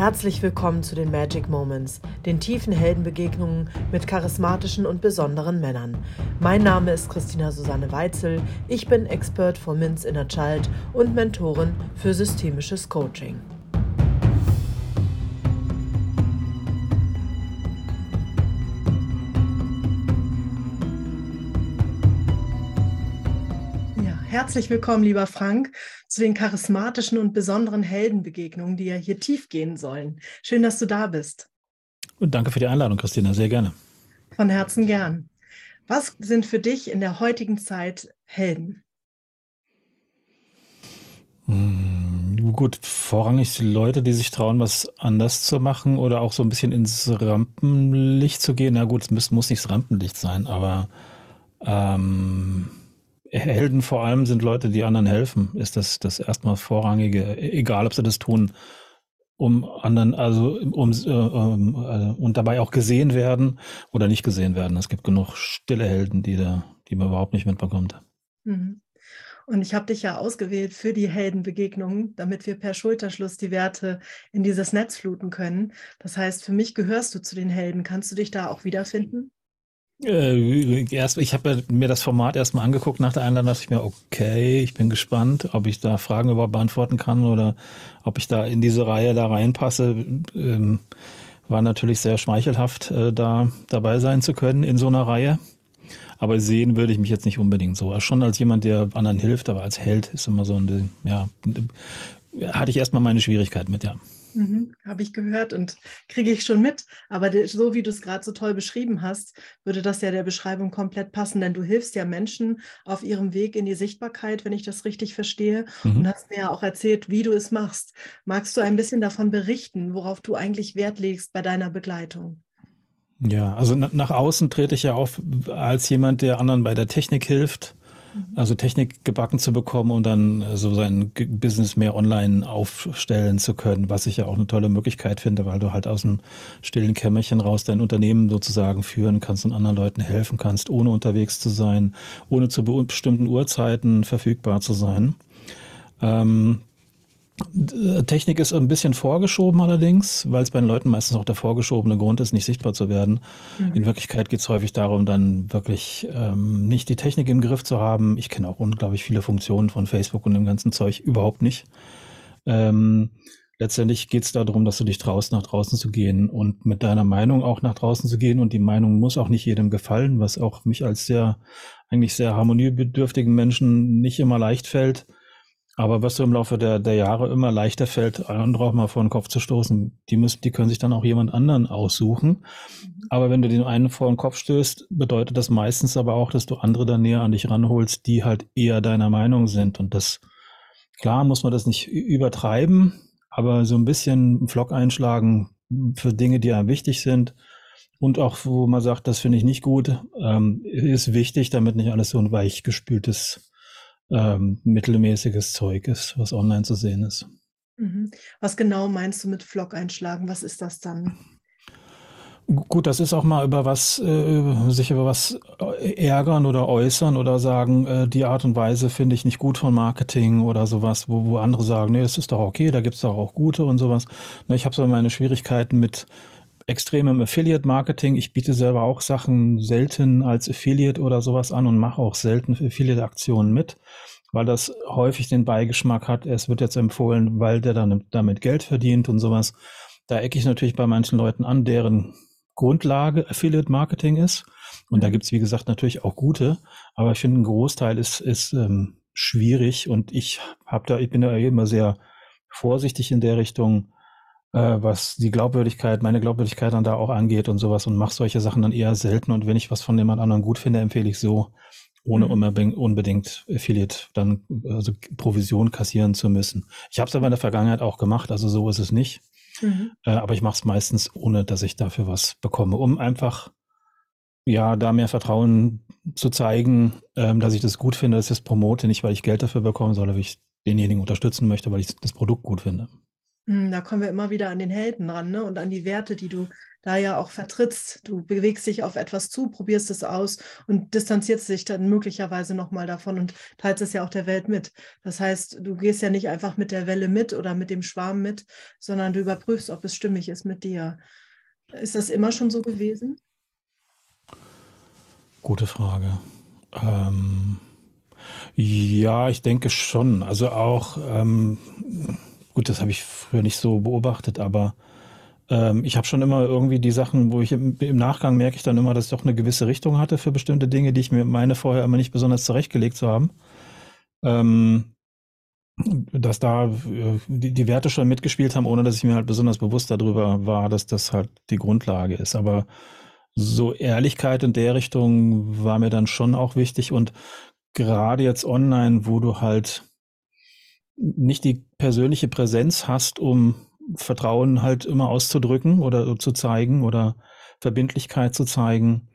Herzlich willkommen zu den Magic Moments, den tiefen Heldenbegegnungen mit charismatischen und besonderen Männern. Mein Name ist Christina Susanne Weitzel, ich bin Expert for Minz Inner Child und Mentorin für systemisches Coaching. Herzlich willkommen, lieber Frank, zu den charismatischen und besonderen Heldenbegegnungen, die ja hier tief gehen sollen. Schön, dass du da bist. Und danke für die Einladung, Christina, sehr gerne. Von Herzen gern. Was sind für dich in der heutigen Zeit Helden? Hm, gut, vorrangig Leute, die sich trauen, was anders zu machen oder auch so ein bisschen ins Rampenlicht zu gehen. Na gut, es muss, muss nicht das Rampenlicht sein, aber ähm, Helden vor allem sind Leute, die anderen helfen, ist das das erstmal vorrangige, egal ob sie das tun, um anderen, also um, äh, um äh, und dabei auch gesehen werden oder nicht gesehen werden. Es gibt genug stille Helden, die da, die man überhaupt nicht mitbekommt. Mhm. Und ich habe dich ja ausgewählt für die Heldenbegegnungen, damit wir per Schulterschluss die Werte in dieses Netz fluten können. Das heißt, für mich gehörst du zu den Helden. Kannst du dich da auch wiederfinden? Äh, erst, ich habe mir das Format erstmal angeguckt nach der Einladung, dachte ich mir, okay, ich bin gespannt, ob ich da Fragen überhaupt beantworten kann oder ob ich da in diese Reihe da reinpasse. Ähm, war natürlich sehr schmeichelhaft, äh, da dabei sein zu können in so einer Reihe. Aber sehen würde ich mich jetzt nicht unbedingt so. Schon als jemand, der anderen hilft, aber als Held ist immer so ein, ja, hatte ich erstmal meine Schwierigkeiten mit, ja. Mhm, Habe ich gehört und kriege ich schon mit. Aber so wie du es gerade so toll beschrieben hast, würde das ja der Beschreibung komplett passen, denn du hilfst ja Menschen auf ihrem Weg in die Sichtbarkeit, wenn ich das richtig verstehe. Mhm. Und hast mir ja auch erzählt, wie du es machst. Magst du ein bisschen davon berichten, worauf du eigentlich Wert legst bei deiner Begleitung? Ja, also nach außen trete ich ja auf als jemand, der anderen bei der Technik hilft also Technik gebacken zu bekommen und dann so sein Business mehr online aufstellen zu können, was ich ja auch eine tolle Möglichkeit finde, weil du halt aus dem stillen Kämmerchen raus dein Unternehmen sozusagen führen kannst und anderen Leuten helfen kannst, ohne unterwegs zu sein, ohne zu bestimmten Uhrzeiten verfügbar zu sein. Ähm, Technik ist ein bisschen vorgeschoben allerdings, weil es bei den Leuten meistens auch der vorgeschobene Grund ist, nicht sichtbar zu werden. Mhm. In Wirklichkeit geht es häufig darum, dann wirklich ähm, nicht die Technik im Griff zu haben. Ich kenne auch unglaublich viele Funktionen von Facebook und dem ganzen Zeug überhaupt nicht. Ähm, letztendlich geht es darum, dass du dich traust, nach draußen zu gehen und mit deiner Meinung auch nach draußen zu gehen. Und die Meinung muss auch nicht jedem gefallen, was auch mich als sehr, eigentlich sehr harmoniebedürftigen Menschen nicht immer leicht fällt aber was so im Laufe der, der Jahre immer leichter fällt, andere auch mal vor den Kopf zu stoßen, die müssen, die können sich dann auch jemand anderen aussuchen. Aber wenn du den einen vor den Kopf stößt, bedeutet das meistens aber auch, dass du andere dann näher an dich ranholst, die halt eher deiner Meinung sind. Und das, klar muss man das nicht übertreiben, aber so ein bisschen Flock einschlagen für Dinge, die einem wichtig sind. Und auch, wo man sagt, das finde ich nicht gut, ähm, ist wichtig, damit nicht alles so ein weichgespültes ähm, mittelmäßiges Zeug ist, was online zu sehen ist. Mhm. Was genau meinst du mit Vlog einschlagen? Was ist das dann? Gut, das ist auch mal über was, äh, sich über was äh, ärgern oder äußern oder sagen, äh, die Art und Weise finde ich nicht gut von Marketing oder sowas, wo, wo andere sagen, nee, das ist doch okay, da gibt es doch auch gute und sowas. Na, ich habe so meine Schwierigkeiten mit extremem Affiliate-Marketing. Ich biete selber auch Sachen selten als Affiliate oder sowas an und mache auch selten Affiliate-Aktionen mit, weil das häufig den Beigeschmack hat, es wird jetzt empfohlen, weil der dann damit Geld verdient und sowas. Da ecke ich natürlich bei manchen Leuten an, deren Grundlage Affiliate-Marketing ist. Und da gibt's wie gesagt, natürlich auch gute, aber ich finde, ein Großteil ist, ist ähm, schwierig und ich habe da, ich bin da immer sehr vorsichtig in der Richtung, was die Glaubwürdigkeit, meine Glaubwürdigkeit dann da auch angeht und sowas und mache solche Sachen dann eher selten. Und wenn ich was von jemand anderem gut finde, empfehle ich so, ohne mhm. unbedingt Affiliate dann also Provision kassieren zu müssen. Ich habe es aber in der Vergangenheit auch gemacht, also so ist es nicht. Mhm. Äh, aber ich mache es meistens, ohne dass ich dafür was bekomme, um einfach ja da mehr Vertrauen zu zeigen, ähm, dass ich das gut finde, dass ich das promote, nicht weil ich Geld dafür bekomme, sondern weil ich denjenigen unterstützen möchte, weil ich das Produkt gut finde. Hm, da kommen wir immer wieder an den Helden ran ne? und an die Werte, die du da ja auch vertrittst. Du bewegst dich auf etwas zu, probierst es aus und distanzierst dich dann möglicherweise nochmal davon und teilst es ja auch der Welt mit. Das heißt, du gehst ja nicht einfach mit der Welle mit oder mit dem Schwarm mit, sondern du überprüfst, ob es stimmig ist mit dir. Ist das immer schon so gewesen? Gute Frage. Ähm, ja, ich denke schon. Also auch, ähm, gut, das habe ich früher nicht so beobachtet, aber ähm, ich habe schon immer irgendwie die Sachen, wo ich im, im, Nachgang merke ich dann immer, dass ich doch eine gewisse Richtung hatte für bestimmte Dinge, die ich mir meine vorher immer nicht besonders zurechtgelegt zu haben. Ähm, dass da äh, die, die, Werte schon mitgespielt haben, ohne dass ich mir halt besonders bewusst darüber war, dass das halt die Grundlage ist. Aber so Ehrlichkeit in der Richtung war mir dann schon auch wichtig und gerade jetzt online, wo du halt nicht die persönliche Präsenz hast, um Vertrauen halt immer auszudrücken oder zu zeigen oder Verbindlichkeit zu zeigen,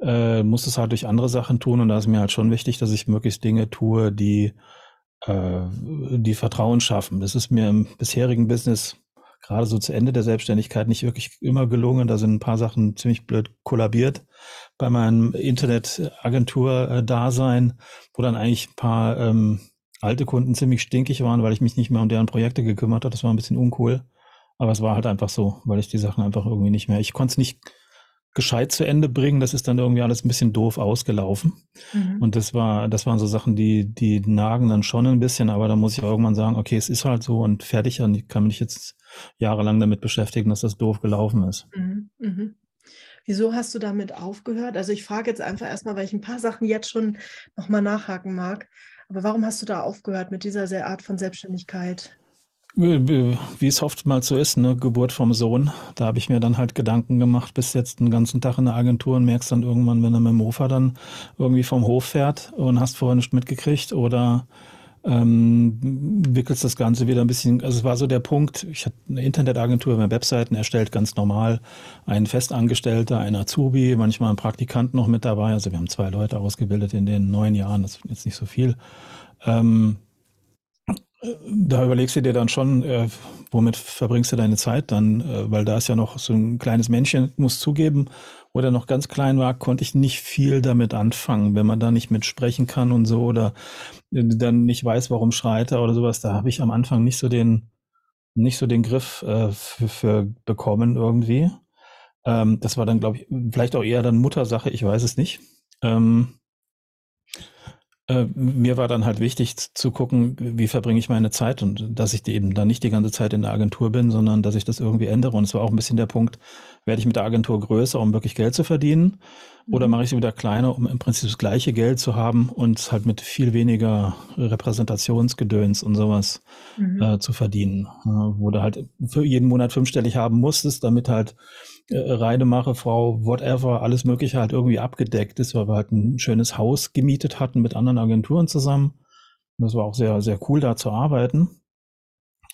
äh, muss es halt durch andere Sachen tun. Und da ist mir halt schon wichtig, dass ich möglichst Dinge tue, die, äh, die Vertrauen schaffen. Das ist mir im bisherigen Business gerade so zu Ende der Selbstständigkeit nicht wirklich immer gelungen. Da sind ein paar Sachen ziemlich blöd kollabiert bei meinem Internetagentur-Dasein, wo dann eigentlich ein paar ähm, alte Kunden ziemlich stinkig waren, weil ich mich nicht mehr um deren Projekte gekümmert habe. Das war ein bisschen uncool. Aber es war halt einfach so, weil ich die Sachen einfach irgendwie nicht mehr, ich konnte es nicht gescheit zu Ende bringen. Das ist dann irgendwie alles ein bisschen doof ausgelaufen. Mhm. Und das war, das waren so Sachen, die, die nagen dann schon ein bisschen, aber da muss ich irgendwann sagen, okay, es ist halt so und fertig und ich kann mich jetzt jahrelang damit beschäftigen, dass das doof gelaufen ist. Mhm. Mhm. Wieso hast du damit aufgehört? Also ich frage jetzt einfach erstmal, weil ich ein paar Sachen jetzt schon nochmal nachhaken mag. Aber warum hast du da aufgehört mit dieser Art von Selbstständigkeit? Wie es oftmals so ist, ne, Geburt vom Sohn. Da habe ich mir dann halt Gedanken gemacht, bis jetzt den ganzen Tag in der Agentur und merkst dann irgendwann, wenn er mit dem Mofa dann irgendwie vom Hof fährt und hast vorher nicht mitgekriegt oder ähm, wickelst das Ganze wieder ein bisschen, also es war so der Punkt, ich hatte eine Internetagentur, meine Webseiten erstellt, ganz normal, ein Festangestellter, ein Azubi, manchmal ein Praktikant noch mit dabei, also wir haben zwei Leute ausgebildet in den neun Jahren, das ist jetzt nicht so viel. Ähm, da überlegst du dir dann schon, äh, womit verbringst du deine Zeit dann, äh, weil da ist ja noch so ein kleines Männchen, muss zugeben, wo der noch ganz klein war, konnte ich nicht viel damit anfangen, wenn man da nicht mitsprechen kann und so oder äh, dann nicht weiß, warum schreit er oder sowas. Da habe ich am Anfang nicht so den, nicht so den Griff äh, für, für bekommen irgendwie. Ähm, das war dann, glaube ich, vielleicht auch eher dann Muttersache, ich weiß es nicht. Ähm, äh, mir war dann halt wichtig zu gucken, wie verbringe ich meine Zeit und dass ich eben dann nicht die ganze Zeit in der Agentur bin, sondern dass ich das irgendwie ändere. Und es war auch ein bisschen der Punkt, werde ich mit der Agentur größer, um wirklich Geld zu verdienen? Oder mhm. mache ich sie wieder kleiner, um im Prinzip das gleiche Geld zu haben und halt mit viel weniger Repräsentationsgedöns und sowas mhm. äh, zu verdienen? Äh, wo du halt für jeden Monat fünfstellig haben musstest, damit halt äh, Reidemache, Frau, whatever, alles Mögliche halt irgendwie abgedeckt ist, weil wir halt ein schönes Haus gemietet hatten mit anderen Agenturen zusammen. Das war auch sehr, sehr cool, da zu arbeiten.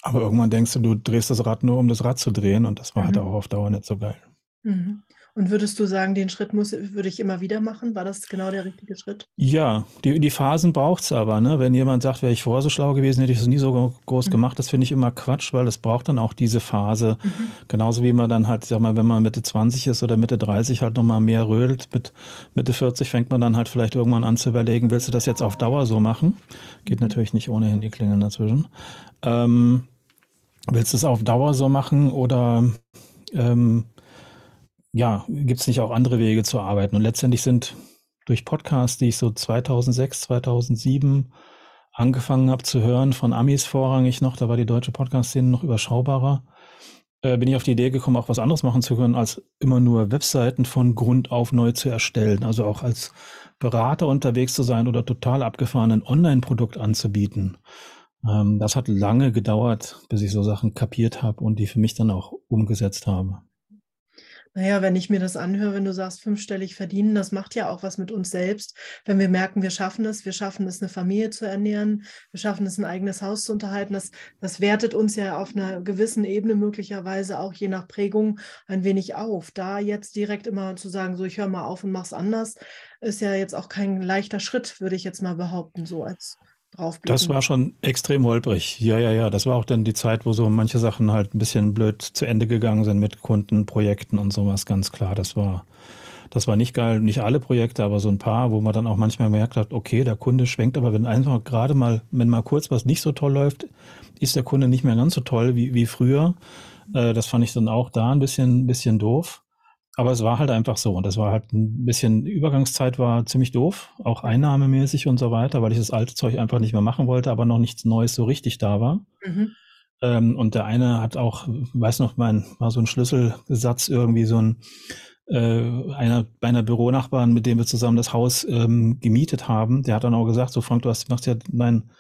Aber irgendwann denkst du, du drehst das Rad nur, um das Rad zu drehen und das war halt mhm. halt auch auf Dauer nicht so geil. Mhm. Und würdest du sagen, den Schritt muss, würde ich immer wieder machen? War das genau der richtige Schritt? Ja, die, die Phasen braucht es aber. Ne? Wenn jemand sagt, wäre ich vorher so schlau gewesen, hätte ich es nie so groß mhm. gemacht. Das finde ich immer Quatsch, weil es braucht dann auch diese Phase. Mhm. Genauso wie man dann halt, sag mal, wenn man Mitte 20 ist oder Mitte 30 halt nochmal mehr rödelt. Mit Mitte 40 fängt man dann halt vielleicht irgendwann an zu überlegen, willst du das jetzt auf Dauer so machen? Geht mhm. natürlich nicht ohne Handyklingeln dazwischen. Ähm, willst du es auf Dauer so machen oder ähm, ja, gibt es nicht auch andere Wege zu arbeiten? Und letztendlich sind durch Podcasts, die ich so 2006, 2007 angefangen habe zu hören, von Amis vorrangig noch, da war die deutsche Podcast-Szene noch überschaubarer, äh, bin ich auf die Idee gekommen, auch was anderes machen zu können, als immer nur Webseiten von Grund auf neu zu erstellen. Also auch als Berater unterwegs zu sein oder total abgefahrenen Online-Produkt anzubieten. Ähm, das hat lange gedauert, bis ich so Sachen kapiert habe und die für mich dann auch umgesetzt habe. Naja, wenn ich mir das anhöre, wenn du sagst, fünfstellig verdienen, das macht ja auch was mit uns selbst. Wenn wir merken, wir schaffen es, wir schaffen es, eine Familie zu ernähren, wir schaffen es, ein eigenes Haus zu unterhalten, das, das wertet uns ja auf einer gewissen Ebene möglicherweise auch je nach Prägung ein wenig auf. Da jetzt direkt immer zu sagen, so ich höre mal auf und mach's anders, ist ja jetzt auch kein leichter Schritt, würde ich jetzt mal behaupten, so als draufblicken. Das war schon extrem holprig. Ja, ja, ja. Das war auch dann die Zeit, wo so manche Sachen halt ein bisschen blöd zu Ende gegangen sind mit Kundenprojekten und sowas, ganz klar. Das war, das war nicht geil. Nicht alle Projekte, aber so ein paar, wo man dann auch manchmal gemerkt hat, okay, der Kunde schwenkt, aber wenn einfach gerade mal, wenn mal kurz was nicht so toll läuft, ist der Kunde nicht mehr ganz so toll wie, wie früher. Äh, das fand ich dann auch da ein bisschen, bisschen doof. Aber es war halt einfach so. Und das war halt ein bisschen, Übergangszeit war ziemlich doof, auch einnahmemäßig und so weiter, weil ich das alte Zeug einfach nicht mehr machen wollte, aber noch nichts Neues so richtig da war. Mhm. Ähm, und der eine hat auch, weiß noch, mein, war so ein Schlüsselsatz irgendwie so ein, äh, einer meiner Büronachbarn, mit dem wir zusammen das Haus ähm, gemietet haben, der hat dann auch gesagt, so Frank, du hast, machst ja mein,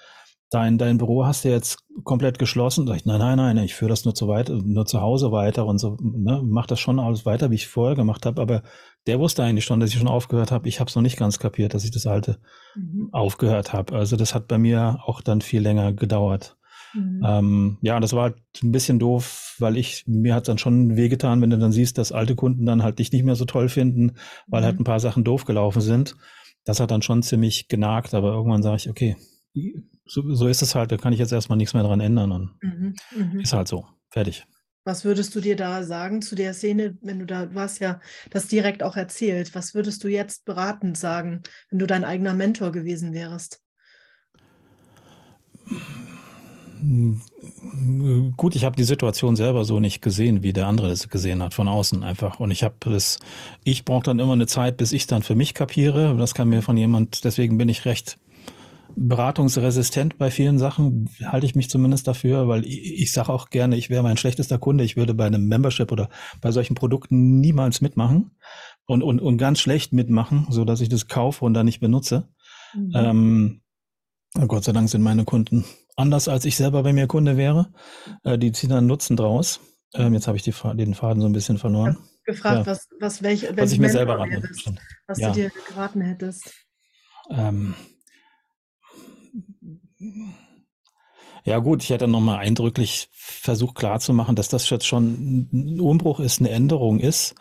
dein, dein Büro hast du jetzt komplett geschlossen. Sag ich, nein, nein, nein, ich führe das nur zu weit, nur zu Hause weiter und so, ne, mach das schon alles weiter, wie ich vorher gemacht habe. Aber der wusste eigentlich schon, dass ich schon aufgehört habe. Ich habe es noch nicht ganz kapiert, dass ich das alte mhm. aufgehört habe. Also das hat bei mir auch dann viel länger gedauert. Mhm. Ähm, ja, das war halt ein bisschen doof, weil ich, mir hat dann schon wehgetan, wenn du dann siehst, dass alte Kunden dann halt dich nicht mehr so toll finden, weil halt mhm. halt ein paar Sachen doof gelaufen sind. Das hat dann schon ziemlich genagt, aber irgendwann sage ich, okay, so, so ist es halt, da kann ich jetzt erstmal nichts mehr dran ändern. Und mhm, mh. Ist halt so. Fertig. Was würdest du dir da sagen zu der Szene, wenn du da warst ja das direkt auch erzählt? Was würdest du jetzt beratend sagen, wenn du dein eigener Mentor gewesen wärst? Gut, ich habe die Situation selber so nicht gesehen, wie der andere das gesehen hat, von außen einfach. Und ich habe das, ich brauche dann immer eine Zeit, bis ich dann für mich kapiere. Das kann mir von jemand, deswegen bin ich recht beratungsresistent bei vielen Sachen, halte ich mich zumindest dafür, weil ich, ich sage auch gerne, ich wäre mein schlechtester Kunde, ich würde bei einem Membership oder bei solchen Produkten niemals mitmachen und, und, und ganz schlecht mitmachen, so dass ich das kaufe und dann nicht benutze. Mhm. Ähm, Gott sei Dank sind meine Kunden anders, als ich selber bei mir Kunde wäre. Äh, die ziehen dann Nutzen draus. Ähm, jetzt habe ich die, den Faden so ein bisschen verloren. gefragt, ja. was, was, welche, was ich mir selber raten was ja. du dir geraten hättest. Ähm, ja gut, ich hätte nochmal eindrücklich versucht klarzumachen, dass das jetzt schon ein Umbruch ist, eine Änderung ist,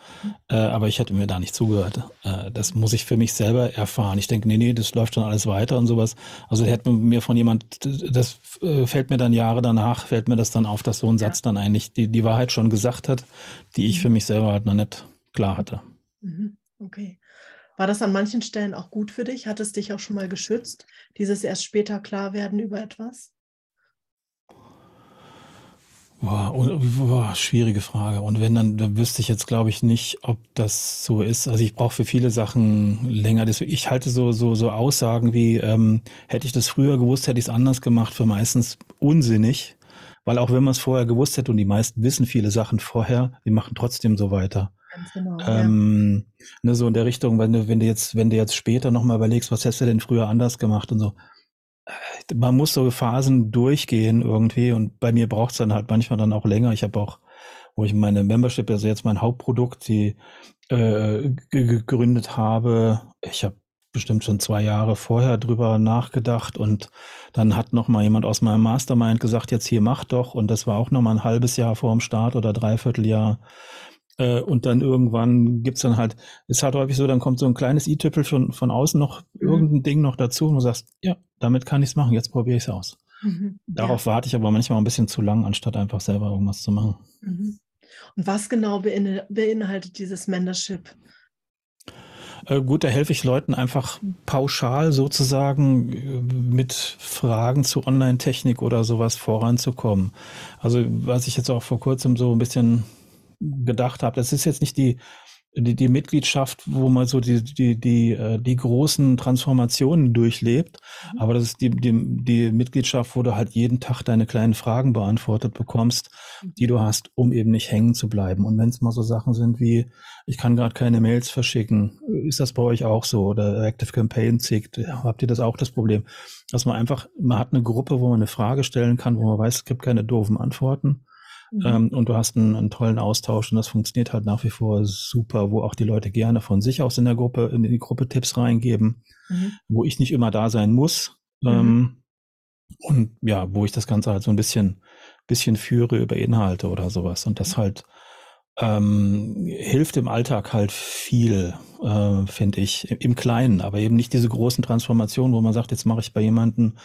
äh, aber ich hätte mir da nicht zugehört. Äh, das muss ich für mich selber erfahren. Ich denke, nee, nee, das läuft schon alles weiter und sowas. Also hätte mir von jemand, das äh, fällt mir dann Jahre danach, fällt mir das dann auf, dass so ein Satz dann eigentlich die, die Wahrheit schon gesagt hat, die ich für mhm. mich selber halt noch nicht klar hatte. Mhm. Okay. War das an manchen Stellen auch gut für dich? Hat es dich auch schon mal geschützt, dieses erst später klar werden über etwas? Boah, boah, schwierige Frage. Und wenn, dann, dann wüsste ich jetzt, glaube ich, nicht, ob das so ist. Also ich brauche für viele Sachen länger. Ich halte so, so, so Aussagen wie, ähm, hätte ich das früher gewusst, hätte ich es anders gemacht, für meistens unsinnig. Weil auch wenn man es vorher gewusst hätte und die meisten wissen viele Sachen vorher, die machen trotzdem so weiter. Genau. Ähm, ja. ne, so in der Richtung, wenn du, wenn du jetzt, wenn du jetzt später nochmal überlegst, was hättest du denn früher anders gemacht und so. Äh, man muss so Phasen durchgehen irgendwie und bei mir braucht es dann halt manchmal dann auch länger. Ich habe auch, wo ich meine Membership, also jetzt mein Hauptprodukt, die äh, gegründet habe, ich habe bestimmt schon zwei Jahre vorher drüber nachgedacht und dann hat noch mal jemand aus meinem Mastermind gesagt, jetzt hier mach doch und das war auch noch mal ein halbes Jahr vor dem Start oder dreiviertel Jahr äh, und dann irgendwann gibt's dann halt, ist halt häufig so, dann kommt so ein kleines i-Tüppel von, von außen noch, mhm. irgendein Ding noch dazu und du sagst, ja, damit kann ich's machen, jetzt probiere ich's aus. Mhm. Darauf ja. warte ich aber manchmal ein bisschen zu lang, anstatt einfach selber irgendwas zu machen. Mhm. Und was genau beinhaltet dieses Mentorship? Äh, gut, da helfe ich Leuten einfach pauschal sozusagen äh, mit Fragen zu Online-Technik oder sowas voranzukommen. Also was ich jetzt auch vor kurzem so ein bisschen gedacht habe. Das ist jetzt nicht die, die, die Mitgliedschaft, wo man so die, die, die, äh, die großen Transformationen durchlebt, mhm. aber das ist die, die, die Mitgliedschaft, wo du halt jeden Tag deine kleinen Fragen beantwortet bekommst, mhm. die du hast, um eben nicht hängen zu bleiben. Und wenn es mal so Sachen sind wie, ich kann gerade keine Mails verschicken, ist das bei euch auch so? Oder Active Campaign zickt, habt ihr das auch das Problem? Dass man einfach, man hat eine Gruppe, wo man eine Frage stellen kann, wo man weiß, es gibt keine doofen Antworten Mhm. Ähm, und du hast einen, einen, tollen Austausch und das funktioniert halt nach wie vor super, wo auch die Leute gerne von sich aus in der Gruppe, in die Gruppe Tipps reingeben, mhm. wo ich nicht immer da sein muss. Mhm. Ähm, und ja, wo ich das Ganze halt so ein bisschen, bisschen führe über Inhalte oder sowas und das halt ähm, hilft im Alltag halt viel, äh, finde ich, im Kleinen, aber eben nicht diese großen Transformationen, wo man sagt, jetzt mache ich bei jemandem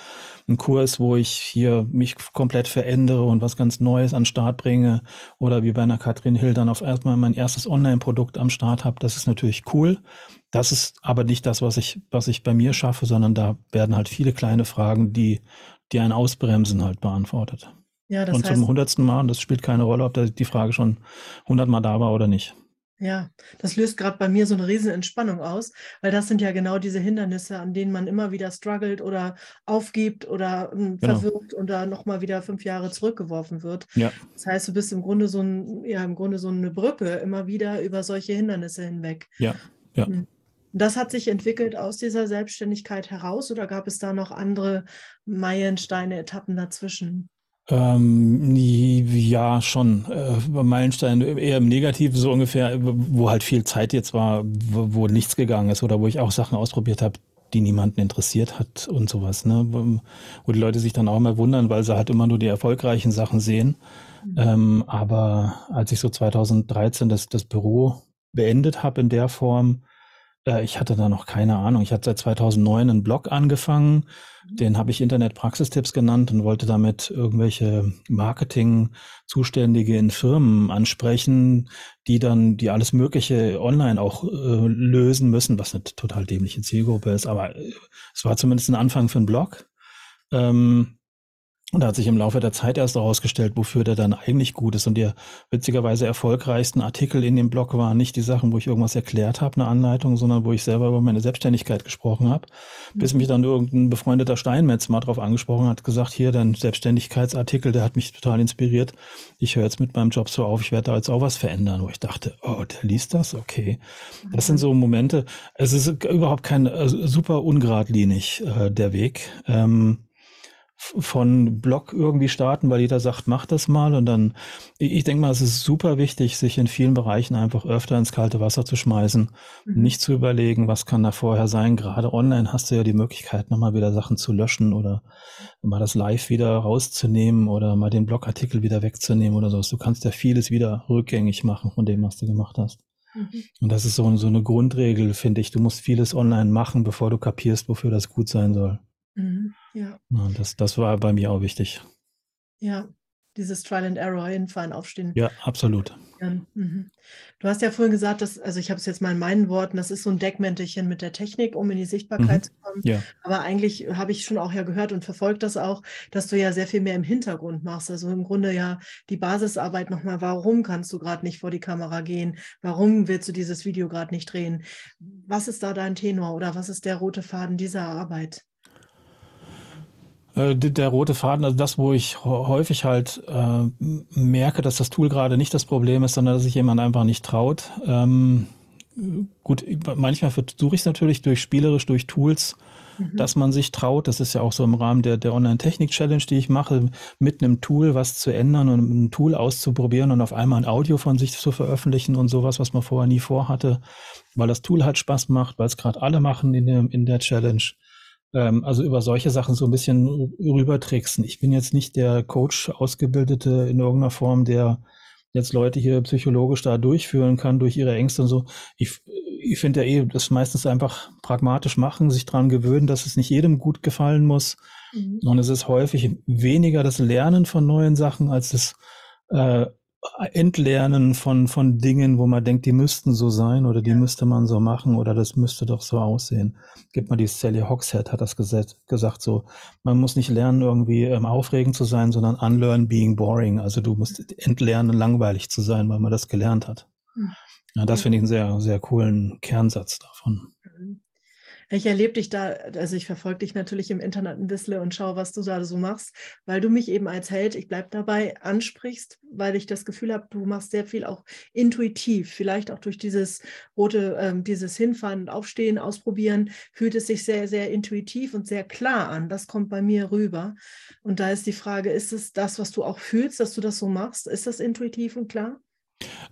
einen Kurs, wo ich hier mich komplett verändere und was ganz Neues an den Start bringe oder wie bei einer Katrin Hill dann auf erstmal mein erstes Online-Produkt am Start habe. Das ist natürlich cool. Das ist aber nicht das, was ich, was ich bei mir schaffe, sondern da werden halt viele kleine Fragen, die, die ein Ausbremsen halt beantwortet. Ja, das und heißt, zum hundertsten Mal, und das spielt keine Rolle, ob die Frage schon hundertmal da war oder nicht. Ja, das löst gerade bei mir so eine riesen Entspannung aus, weil das sind ja genau diese Hindernisse, an denen man immer wieder struggelt oder aufgibt oder ähm, genau. verwirkt und da nochmal wieder fünf Jahre zurückgeworfen wird. Ja. Das heißt, du bist im Grunde so ein, ja, im Grunde so eine Brücke immer wieder über solche Hindernisse hinweg. Ja, ja. Hm. Das hat sich entwickelt aus dieser Selbstständigkeit heraus oder gab es da noch andere Meilensteine, Etappen dazwischen? Ähm, ja, schon. Äh, Meilenstein eher im Negativen, so ungefähr, wo halt viel Zeit jetzt war, wo, wo nichts gegangen ist oder wo ich auch Sachen ausprobiert habe, die niemanden interessiert hat und sowas, ne? Wo die Leute sich dann auch mal wundern, weil sie halt immer nur die erfolgreichen Sachen sehen. Mhm. Ähm, aber als ich so 2013 das, das Büro beendet habe in der Form, äh, ich hatte da noch keine Ahnung. Ich hatte seit 2009 einen Blog angefangen. Mhm. Den habe ich Internet-Praxistipps genannt und wollte damit irgendwelche Marketing-Zuständige in Firmen ansprechen, die dann die alles Mögliche online auch äh, lösen müssen, was eine total dämliche Zielgruppe ist. Aber äh, es war zumindest ein Anfang für einen Blog. Ähm, und da hat sich im Laufe der Zeit erst herausgestellt, wofür der dann eigentlich gut ist. Und die witzigerweise erfolgreichsten Artikel in dem Blog waren nicht die Sachen, wo ich irgendwas erklärt habe, eine Anleitung, sondern wo ich selber über meine Selbstständigkeit gesprochen habe. Mhm. Bis mich dann irgendein befreundeter Steinmetz mal drauf angesprochen hat, gesagt, hier, dein Selbstständigkeitsartikel, der hat mich total inspiriert. Ich höre jetzt mit meinem Job so auf, ich werde da jetzt auch was verändern. Wo ich dachte, oh, der liest das? Okay. Das sind so Momente. Es ist überhaupt kein äh, super ungeradlinig, äh, der Weg. Ähm, von Blog irgendwie starten, weil jeder sagt, mach das mal. Und dann, ich denke mal, es ist super wichtig, sich in vielen Bereichen einfach öfter ins kalte Wasser zu schmeißen, mhm. nicht zu überlegen, was kann da vorher sein. Gerade online hast du ja die Möglichkeit, nochmal wieder Sachen zu löschen oder mal das Live wieder rauszunehmen oder mal den Blogartikel wieder wegzunehmen oder so. Du kannst ja vieles wieder rückgängig machen von dem, was du gemacht hast. Mhm. Und das ist so, so eine Grundregel, finde ich. Du musst vieles online machen, bevor du kapierst, wofür das gut sein soll. Mhm. Ja. das, das war bei mir auch wichtig. Ja, dieses Trial and Error, hinfahren, aufstehen. Ja, absolut. Mhm. Du hast ja vorhin gesagt, dass, also ich habe es jetzt mal in meinen Worten, das ist so ein Deckmäntelchen mit der Technik, um in die Sichtbarkeit mhm. zu kommen. Ja. Aber eigentlich habe ich schon auch ja gehört und verfolgt das auch, dass du ja sehr viel mehr im Hintergrund machst. Also im Grunde ja die Basisarbeit nochmal, warum kannst du gerade nicht vor die Kamera gehen? Warum willst du dieses Video gerade nicht drehen? Was ist da dein Tenor oder was ist der rote Faden dieser Arbeit? Äh, der rote Faden, also das, wo ich häufig halt äh, merke, dass das Tool gerade nicht das Problem ist, sondern dass sich jemand einfach nicht traut. Ähm, gut, manchmal versuche ich es natürlich durch spielerisch, durch Tools, mhm. dass man sich traut. Das ist ja auch so im Rahmen der, der Online-Technik-Challenge, die ich mache, mit einem Tool was zu ändern und ein Tool auszuprobieren und auf einmal ein Audio von sich zu veröffentlichen und sowas, was man vorher nie vorhatte, weil das Tool halt Spaß macht, weil es gerade alle machen in der, in der Challenge. Ähm, also über solche Sachen so ein bisschen rübertricksen. Ich bin jetzt nicht der Coach Ausgebildete in irgendeiner Form, der jetzt Leute hier psychologisch da durchführen kann durch ihre Ängste und so. Ich, ich finde ja eh, das meistens einfach pragmatisch machen, sich dran gewöhnen, dass es nicht jedem gut gefallen muss. Mhm. Und es ist häufig weniger das Lernen von neuen Sachen als das äh, Entlernen von, von Dingen, wo man denkt, die müssten so sein oder die ja. müsste man so machen oder das müsste doch so aussehen. Gibt mal die Sally Hogshead hat das gesagt, gesagt so, man muss nicht lernen, irgendwie ähm, aufregend zu sein, sondern unlearn being boring. Also du musst entlernen, langweilig zu sein, weil man das gelernt hat. Hm. Ja, das finde ich einen sehr, sehr coolen Kernsatz davon. Ich erlebe dich da, also ich verfolge dich natürlich im Internet ein bisschen und schaue, was du da so machst, weil du mich eben als Held, ich bleibe dabei, ansprichst, weil ich das Gefühl habe, du machst sehr viel auch intuitiv, vielleicht auch durch dieses rote, äh, dieses Hinfahren und Aufstehen, Ausprobieren, fühlt es sich sehr, sehr intuitiv und sehr klar an. Das kommt bei mir rüber. Und da ist die Frage, ist es das, was du auch fühlst, dass du das so machst? Ist das intuitiv und klar?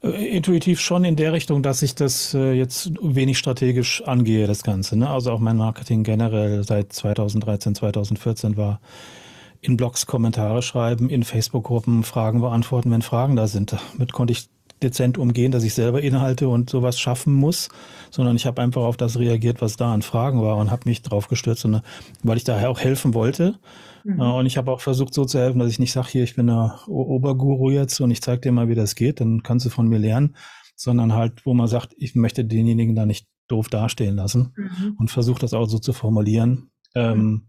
Äh, intuitiv schon in der Richtung, dass ich das äh, jetzt wenig strategisch angehe, das Ganze. Ne? Also auch mein Marketing generell seit 2013, 2014 war in Blogs Kommentare schreiben, in Facebook-Gruppen Fragen beantworten, wenn Fragen da sind. Damit konnte ich dezent umgehen, dass ich selber Inhalte und sowas schaffen muss, sondern ich habe einfach auf das reagiert, was da an Fragen war und habe mich drauf gestürzt, weil ich daher auch helfen wollte. Mhm. Äh, und ich habe auch versucht, so zu helfen, dass ich nicht sage, hier, ich bin der Oberguru jetzt und ich zeige dir mal, wie das geht, dann kannst du von mir lernen, sondern halt, wo man sagt, ich möchte denjenigen da nicht doof dastehen lassen mhm. und versuche das auch so zu formulieren. Ähm, mhm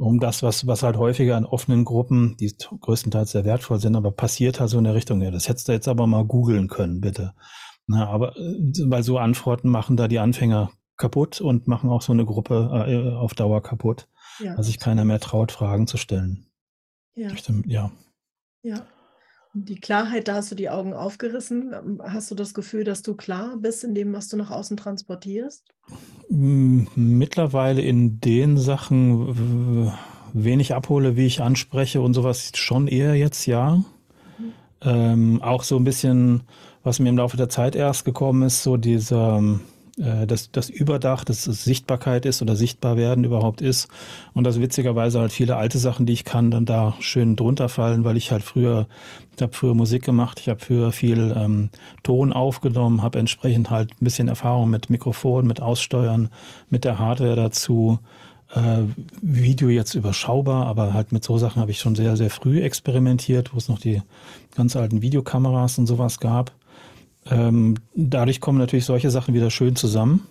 um das, was, was halt häufiger an offenen Gruppen, die größtenteils sehr wertvoll sind, aber passiert halt so in der Richtung, ja, das hättest du jetzt aber mal googeln können, bitte. Na, aber äh, weil so Antworten machen da die Anfänger kaputt und machen auch so eine Gruppe äh, auf Dauer kaputt, ja. dass sich keiner mehr traut, Fragen zu stellen. Ja. Stimmt, ja. Ja. Die Klarheit, da hast du die Augen aufgerissen. Hast du das Gefühl, dass du klar bist in dem, was du nach außen transportierst? Mittlerweile in den Sachen wenig abhole, wie ich anspreche und sowas schon eher jetzt, ja. Mhm. Ähm, auch so ein bisschen, was mir im Laufe der Zeit erst gekommen ist, so dieser äh, das, das Überdach, dass es Sichtbarkeit ist oder sichtbar werden überhaupt ist. Und dass witzigerweise halt viele alte Sachen, die ich kann, dann da schön drunter fallen, weil ich halt früher, ich habe früher Musik gemacht, ich habe früher viel ähm, Ton aufgenommen, habe entsprechend halt ein bisschen Erfahrung mit Mikrofon, mit Aussteuern, mit der Hardware dazu. Äh, Video jetzt überschaubar, aber halt mit so Sachen habe ich schon sehr, sehr früh experimentiert, wo es noch die ganz alten Videokameras und sowas gab. Ähm, dadurch kommen natürlich solche Sachen wieder schön zusammen.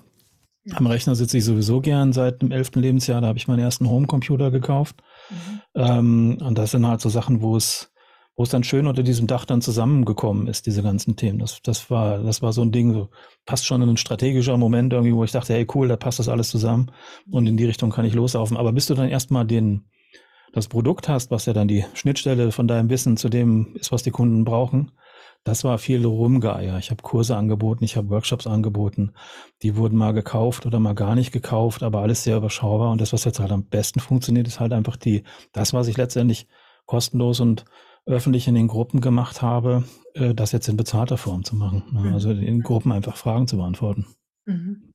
Ja. Am Rechner sitze ich sowieso gern seit dem elften Lebensjahr. Da habe ich meinen ersten Homecomputer gekauft. Mhm. Ähm, und das sind halt so Sachen, wo es, wo es dann schön unter diesem Dach dann zusammengekommen ist, diese ganzen Themen. Das, das war, das war so ein Ding, so passt schon ein strategischer Moment irgendwie, wo ich dachte, hey cool, da passt das alles zusammen und in die Richtung kann ich loslaufen. Aber bis du dann erstmal den, das Produkt hast, was ja dann die Schnittstelle von deinem Wissen zu dem ist, was die Kunden brauchen, das war viel Rumgeier. Ich habe Kurse angeboten, ich habe Workshops angeboten. Die wurden mal gekauft oder mal gar nicht gekauft, aber alles sehr überschaubar. Und das, was jetzt halt am besten funktioniert, ist halt einfach die, das, was ich letztendlich kostenlos und öffentlich in den Gruppen gemacht habe, äh, das jetzt in bezahlter Form zu machen. Ne? Mhm. Also in Gruppen einfach Fragen zu beantworten. Mhm.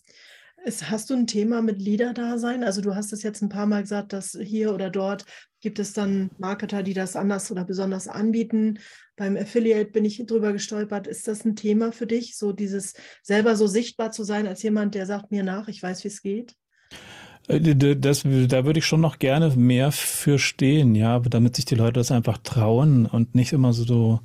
Hast du ein Thema mit Leader-Dasein? Also du hast es jetzt ein paar Mal gesagt, dass hier oder dort gibt es dann Marketer, die das anders oder besonders anbieten. Beim Affiliate bin ich drüber gestolpert. Ist das ein Thema für dich, so dieses selber so sichtbar zu sein als jemand, der sagt mir nach, ich weiß, wie es geht? Äh, das, da würde ich schon noch gerne mehr für stehen, ja, damit sich die Leute das einfach trauen und nicht immer so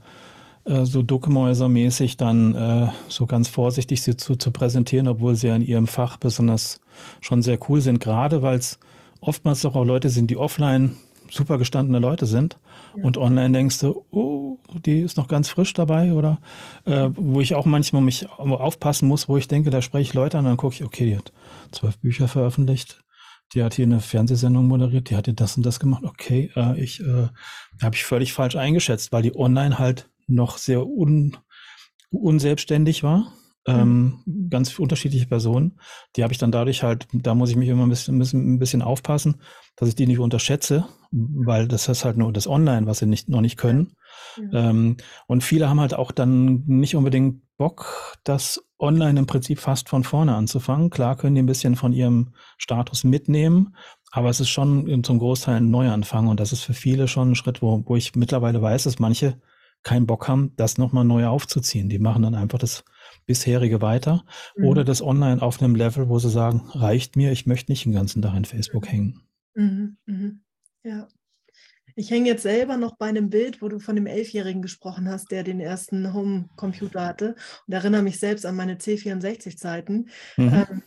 äh, so Duckmäusermäßig dann äh, so ganz vorsichtig sie zu, zu präsentieren, obwohl sie ja in ihrem Fach besonders schon sehr cool sind, gerade weil es oftmals doch auch Leute sind, die offline super gestandene Leute sind ja. und online denkst du, oh, die ist noch ganz frisch dabei oder äh, wo ich auch manchmal mich aufpassen muss, wo ich denke, da spreche ich Leute an, dann gucke ich, okay, die hat zwölf Bücher veröffentlicht, die hat hier eine Fernsehsendung moderiert, die hat hier das und das gemacht, okay, äh, ich äh, habe ich völlig falsch eingeschätzt, weil die online halt noch sehr un, unselbstständig war. Ähm, mhm. ganz unterschiedliche Personen. Die habe ich dann dadurch halt, da muss ich mich immer ein bisschen, ein bisschen, ein bisschen aufpassen, dass ich die nicht unterschätze, weil das ist halt nur das Online, was sie nicht, noch nicht können. Ja. Ähm, und viele haben halt auch dann nicht unbedingt Bock, das online im Prinzip fast von vorne anzufangen. Klar können die ein bisschen von ihrem Status mitnehmen, aber es ist schon zum Großteil ein Neuanfang und das ist für viele schon ein Schritt, wo, wo ich mittlerweile weiß, dass manche keinen Bock haben, das nochmal neu aufzuziehen. Die machen dann einfach das bisherige weiter mhm. oder das online auf einem Level, wo sie sagen, reicht mir, ich möchte nicht den ganzen Tag in Facebook hängen. Mhm. Mhm. Ja. Ich hänge jetzt selber noch bei einem Bild, wo du von dem Elfjährigen gesprochen hast, der den ersten Home-Computer hatte und erinnere mich selbst an meine C64-Zeiten. Mhm. Ähm,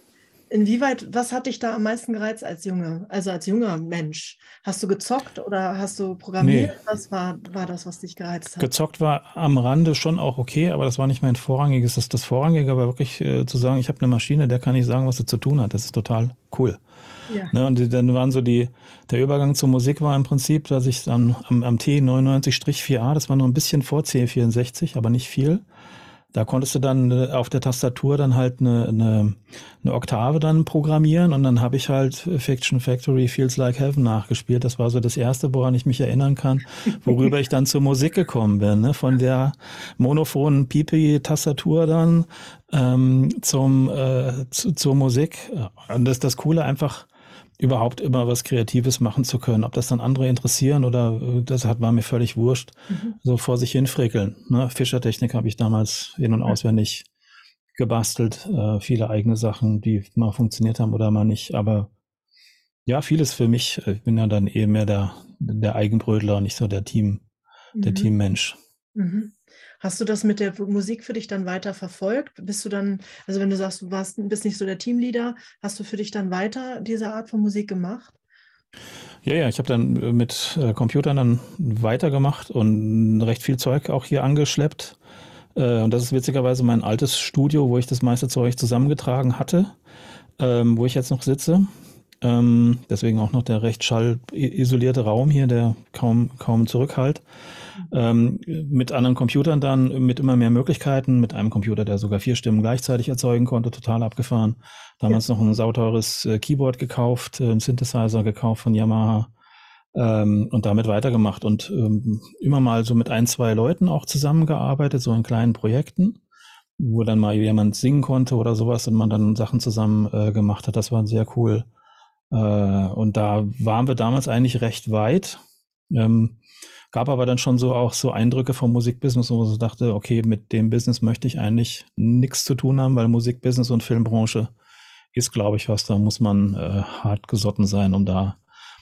Inwieweit, was hat dich da am meisten gereizt als Junge, also als junger Mensch? Hast du gezockt oder hast du programmiert? Nee. Was war, war das, was dich gereizt hat? Gezockt war am Rande schon auch okay, aber das war nicht mein vorrangiges. Das, das Vorrangige war wirklich äh, zu sagen, ich habe eine Maschine, der kann ich sagen, was sie zu tun hat. Das ist total cool. Ja. Ne, und dann waren so die, der Übergang zur Musik war im Prinzip, dass ich am, am, am T99-4a, das war nur ein bisschen vor C64, aber nicht viel. Da konntest du dann äh, auf der Tastatur dann halt eine, eine, eine Oktave dann programmieren und dann habe ich halt Fiction Factory Feels Like Heaven nachgespielt. Das war so das erste, woran ich mich erinnern kann, worüber ich dann zur Musik gekommen bin. Ne? Von der monophonen Pipi-Tastatur dann ähm, zum, äh, zu, zur Musik. Und das ist das Coole einfach, überhaupt immer was Kreatives machen zu können. Ob das dann andere interessieren oder äh, das hat, war mir völlig wurscht. Mhm. So vor sich hin frickeln. Ne? Fischertechnik habe ich damals in- und auswendig gebastelt. Äh, viele eigene Sachen, die mal funktioniert haben oder mal nicht. Aber ja, vieles für mich. Ich bin ja dann eher mehr der, der Eigenbrötler und nicht so der Team, mhm. der Teammensch. Mhm. Hast du das mit der Musik für dich dann weiter verfolgt? Bist du dann, also wenn du sagst, du warst, bist nicht so der Teamleader, hast du für dich dann weiter diese Art von Musik gemacht? Ja, ja, ich habe dann äh, mit äh, Computern dann weitergemacht und recht viel Zeug auch hier angeschleppt. Äh, und das ist witzigerweise mein altes Studio, wo ich das meiste Zeug zusammengetragen hatte, ähm, wo ich jetzt noch sitze. Ähm, deswegen auch noch der recht schallisolierte Raum hier, der kaum, kaum zurückhalt. Ähm, mit anderen Computern dann, mit immer mehr Möglichkeiten, mit einem Computer, der sogar vier Stimmen gleichzeitig erzeugen konnte, total abgefahren. Damals ja. noch ein sauteures äh, Keyboard gekauft, äh, ein Synthesizer gekauft von Yamaha ähm, und damit weitergemacht und ähm, immer mal so mit ein, zwei Leuten auch zusammengearbeitet, so in kleinen Projekten wo dann mal jemand singen konnte oder sowas und man dann Sachen zusammen äh, gemacht hat. Das war sehr cool. Äh, und da waren wir damals eigentlich recht weit. Ähm, gab aber dann schon so auch so Eindrücke vom Musikbusiness, wo ich dachte, okay, mit dem Business möchte ich eigentlich nichts zu tun haben, weil Musikbusiness und Filmbranche ist, glaube ich, was, da muss man äh, hart gesotten sein, um da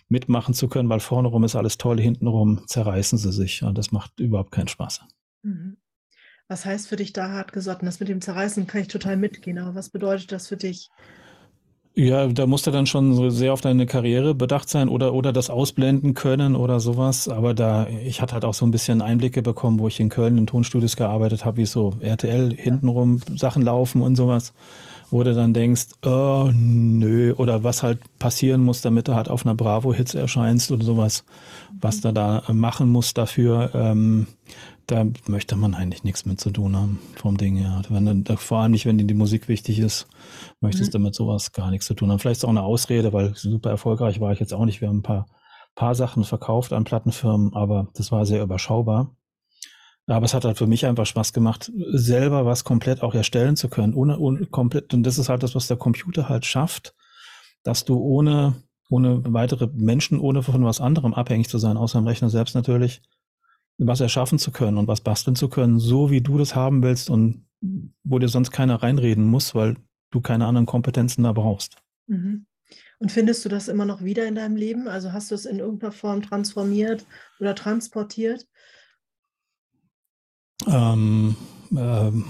mitmachen zu können, weil vorne rum ist alles toll, hintenrum zerreißen sie sich und das macht überhaupt keinen Spaß. Mhm. Was heißt für dich da hart gesotten? Das mit dem Zerreißen kann ich total mitgehen, aber was bedeutet das für dich? Ja, da musst du dann schon so sehr auf deine Karriere bedacht sein oder, oder das ausblenden können oder sowas. Aber da, ich hatte halt auch so ein bisschen Einblicke bekommen, wo ich in Köln in Tonstudios gearbeitet habe, wie so RTL hintenrum Sachen laufen und sowas, wo du dann denkst, oh, nö, oder was halt passieren muss, damit du halt auf einer Bravo-Hits erscheinst oder sowas, was du da machen musst dafür. Ähm, da möchte man eigentlich nichts mit zu tun haben vom Ding her. Wenn, vor allem nicht, wenn dir die Musik wichtig ist, möchtest mhm. du mit sowas gar nichts zu tun haben. Vielleicht ist auch eine Ausrede, weil super erfolgreich war ich jetzt auch nicht. Wir haben ein paar, paar Sachen verkauft an Plattenfirmen, aber das war sehr überschaubar. Aber es hat halt für mich einfach Spaß gemacht, selber was komplett auch erstellen zu können, ohne, ohne komplett. Und das ist halt das, was der Computer halt schafft, dass du ohne, ohne weitere Menschen, ohne von was anderem abhängig zu sein, außer dem Rechner selbst natürlich, was erschaffen zu können und was basteln zu können, so wie du das haben willst und wo dir sonst keiner reinreden muss, weil du keine anderen Kompetenzen da brauchst. Mhm. Und findest du das immer noch wieder in deinem Leben? Also hast du es in irgendeiner Form transformiert oder transportiert? Ähm, ähm,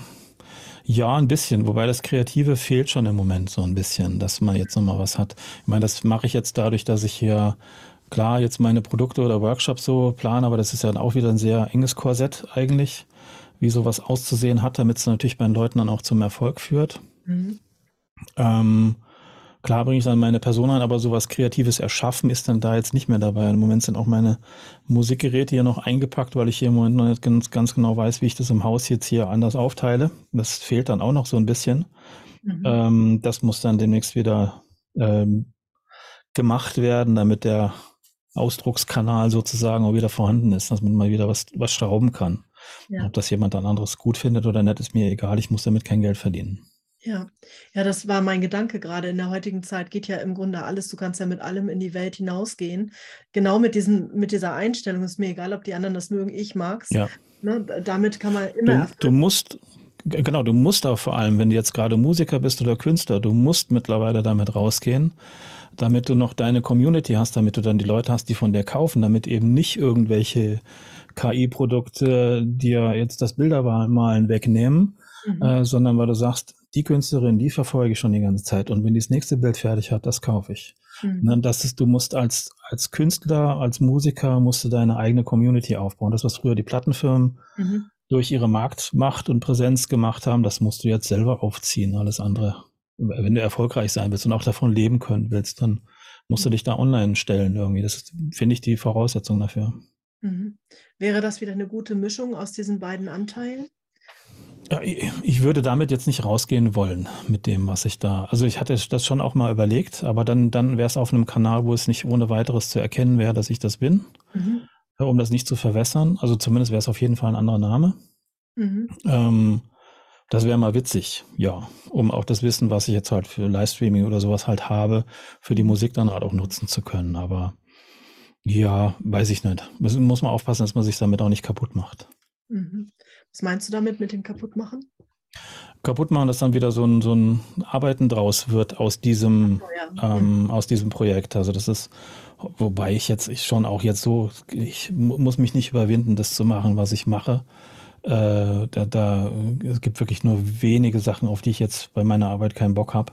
ja, ein bisschen, wobei das Kreative fehlt schon im Moment so ein bisschen, dass man jetzt nochmal was hat. Ich meine, das mache ich jetzt dadurch, dass ich hier klar jetzt meine Produkte oder Workshops so plane, aber das ist ja auch wieder ein sehr enges Korsett eigentlich, wie sowas auszusehen hat, damit es natürlich bei den Leuten dann auch zum Erfolg führt. Mhm. Ähm, klar bringe ich dann meine Person ein, aber sowas Kreatives erschaffen ist dann da jetzt nicht mehr dabei. Im Moment sind auch meine Musikgeräte hier noch eingepackt, weil ich hier im Moment noch nicht ganz, ganz genau weiß, wie ich das im Haus jetzt hier anders aufteile. Das fehlt dann auch noch so ein bisschen. Mhm. Ähm, das muss dann demnächst wieder ähm, gemacht werden, damit der Ausdruckskanal sozusagen auch wieder vorhanden ist, dass man mal wieder was, was schrauben kann. Ja. Ob das jemand dann anderes gut findet oder nicht, ist mir egal. Ich muss damit kein Geld verdienen. Ja, ja, das war mein Gedanke gerade. In der heutigen Zeit geht ja im Grunde alles. Du kannst ja mit allem in die Welt hinausgehen. Genau mit, diesen, mit dieser Einstellung ist mir egal, ob die anderen das mögen, ich mag's. Ja. Ne, damit kann man immer. Du, du musst, genau, du musst auch vor allem, wenn du jetzt gerade Musiker bist oder Künstler, du musst mittlerweile damit rausgehen damit du noch deine Community hast, damit du dann die Leute hast, die von dir kaufen, damit eben nicht irgendwelche KI-Produkte dir jetzt das Bildermalen wegnehmen, mhm. äh, sondern weil du sagst, die Künstlerin, die verfolge ich schon die ganze Zeit und wenn die das nächste Bild fertig hat, das kaufe ich. Mhm. Ne, das ist, du musst als, als Künstler, als Musiker, musst du deine eigene Community aufbauen. Das, was früher die Plattenfirmen mhm. durch ihre Marktmacht und Präsenz gemacht haben, das musst du jetzt selber aufziehen. Alles andere wenn du erfolgreich sein willst und auch davon leben können willst, dann musst du dich da online stellen irgendwie. Das finde ich die Voraussetzung dafür. Mhm. Wäre das wieder eine gute Mischung aus diesen beiden Anteilen? Ich würde damit jetzt nicht rausgehen wollen mit dem, was ich da. Also ich hatte das schon auch mal überlegt, aber dann, dann wäre es auf einem Kanal, wo es nicht ohne weiteres zu erkennen wäre, dass ich das bin, mhm. um das nicht zu verwässern. Also zumindest wäre es auf jeden Fall ein anderer Name. Mhm. Ähm, Das wäre mal witzig, ja, um auch das Wissen, was ich jetzt halt für Livestreaming oder sowas halt habe, für die Musik dann halt auch nutzen zu können. Aber ja, weiß ich nicht. Muss, muss man aufpassen, dass man sich damit auch nicht kaputt macht. Mhm. Was meinst du damit mit dem Kaputtmachen? Kaputt machen, dass dann wieder so ein, so ein Arbeiten draus wird aus diesem, oh ja. ähm, aus diesem Projekt. Also das ist, wobei ich jetzt ich schon auch jetzt so, ich muss mich nicht überwinden, das zu machen, was ich mache. Äh, da, da, es gibt wirklich nur wenige Sachen, auf die ich jetzt bei meiner Arbeit keinen Bock habe.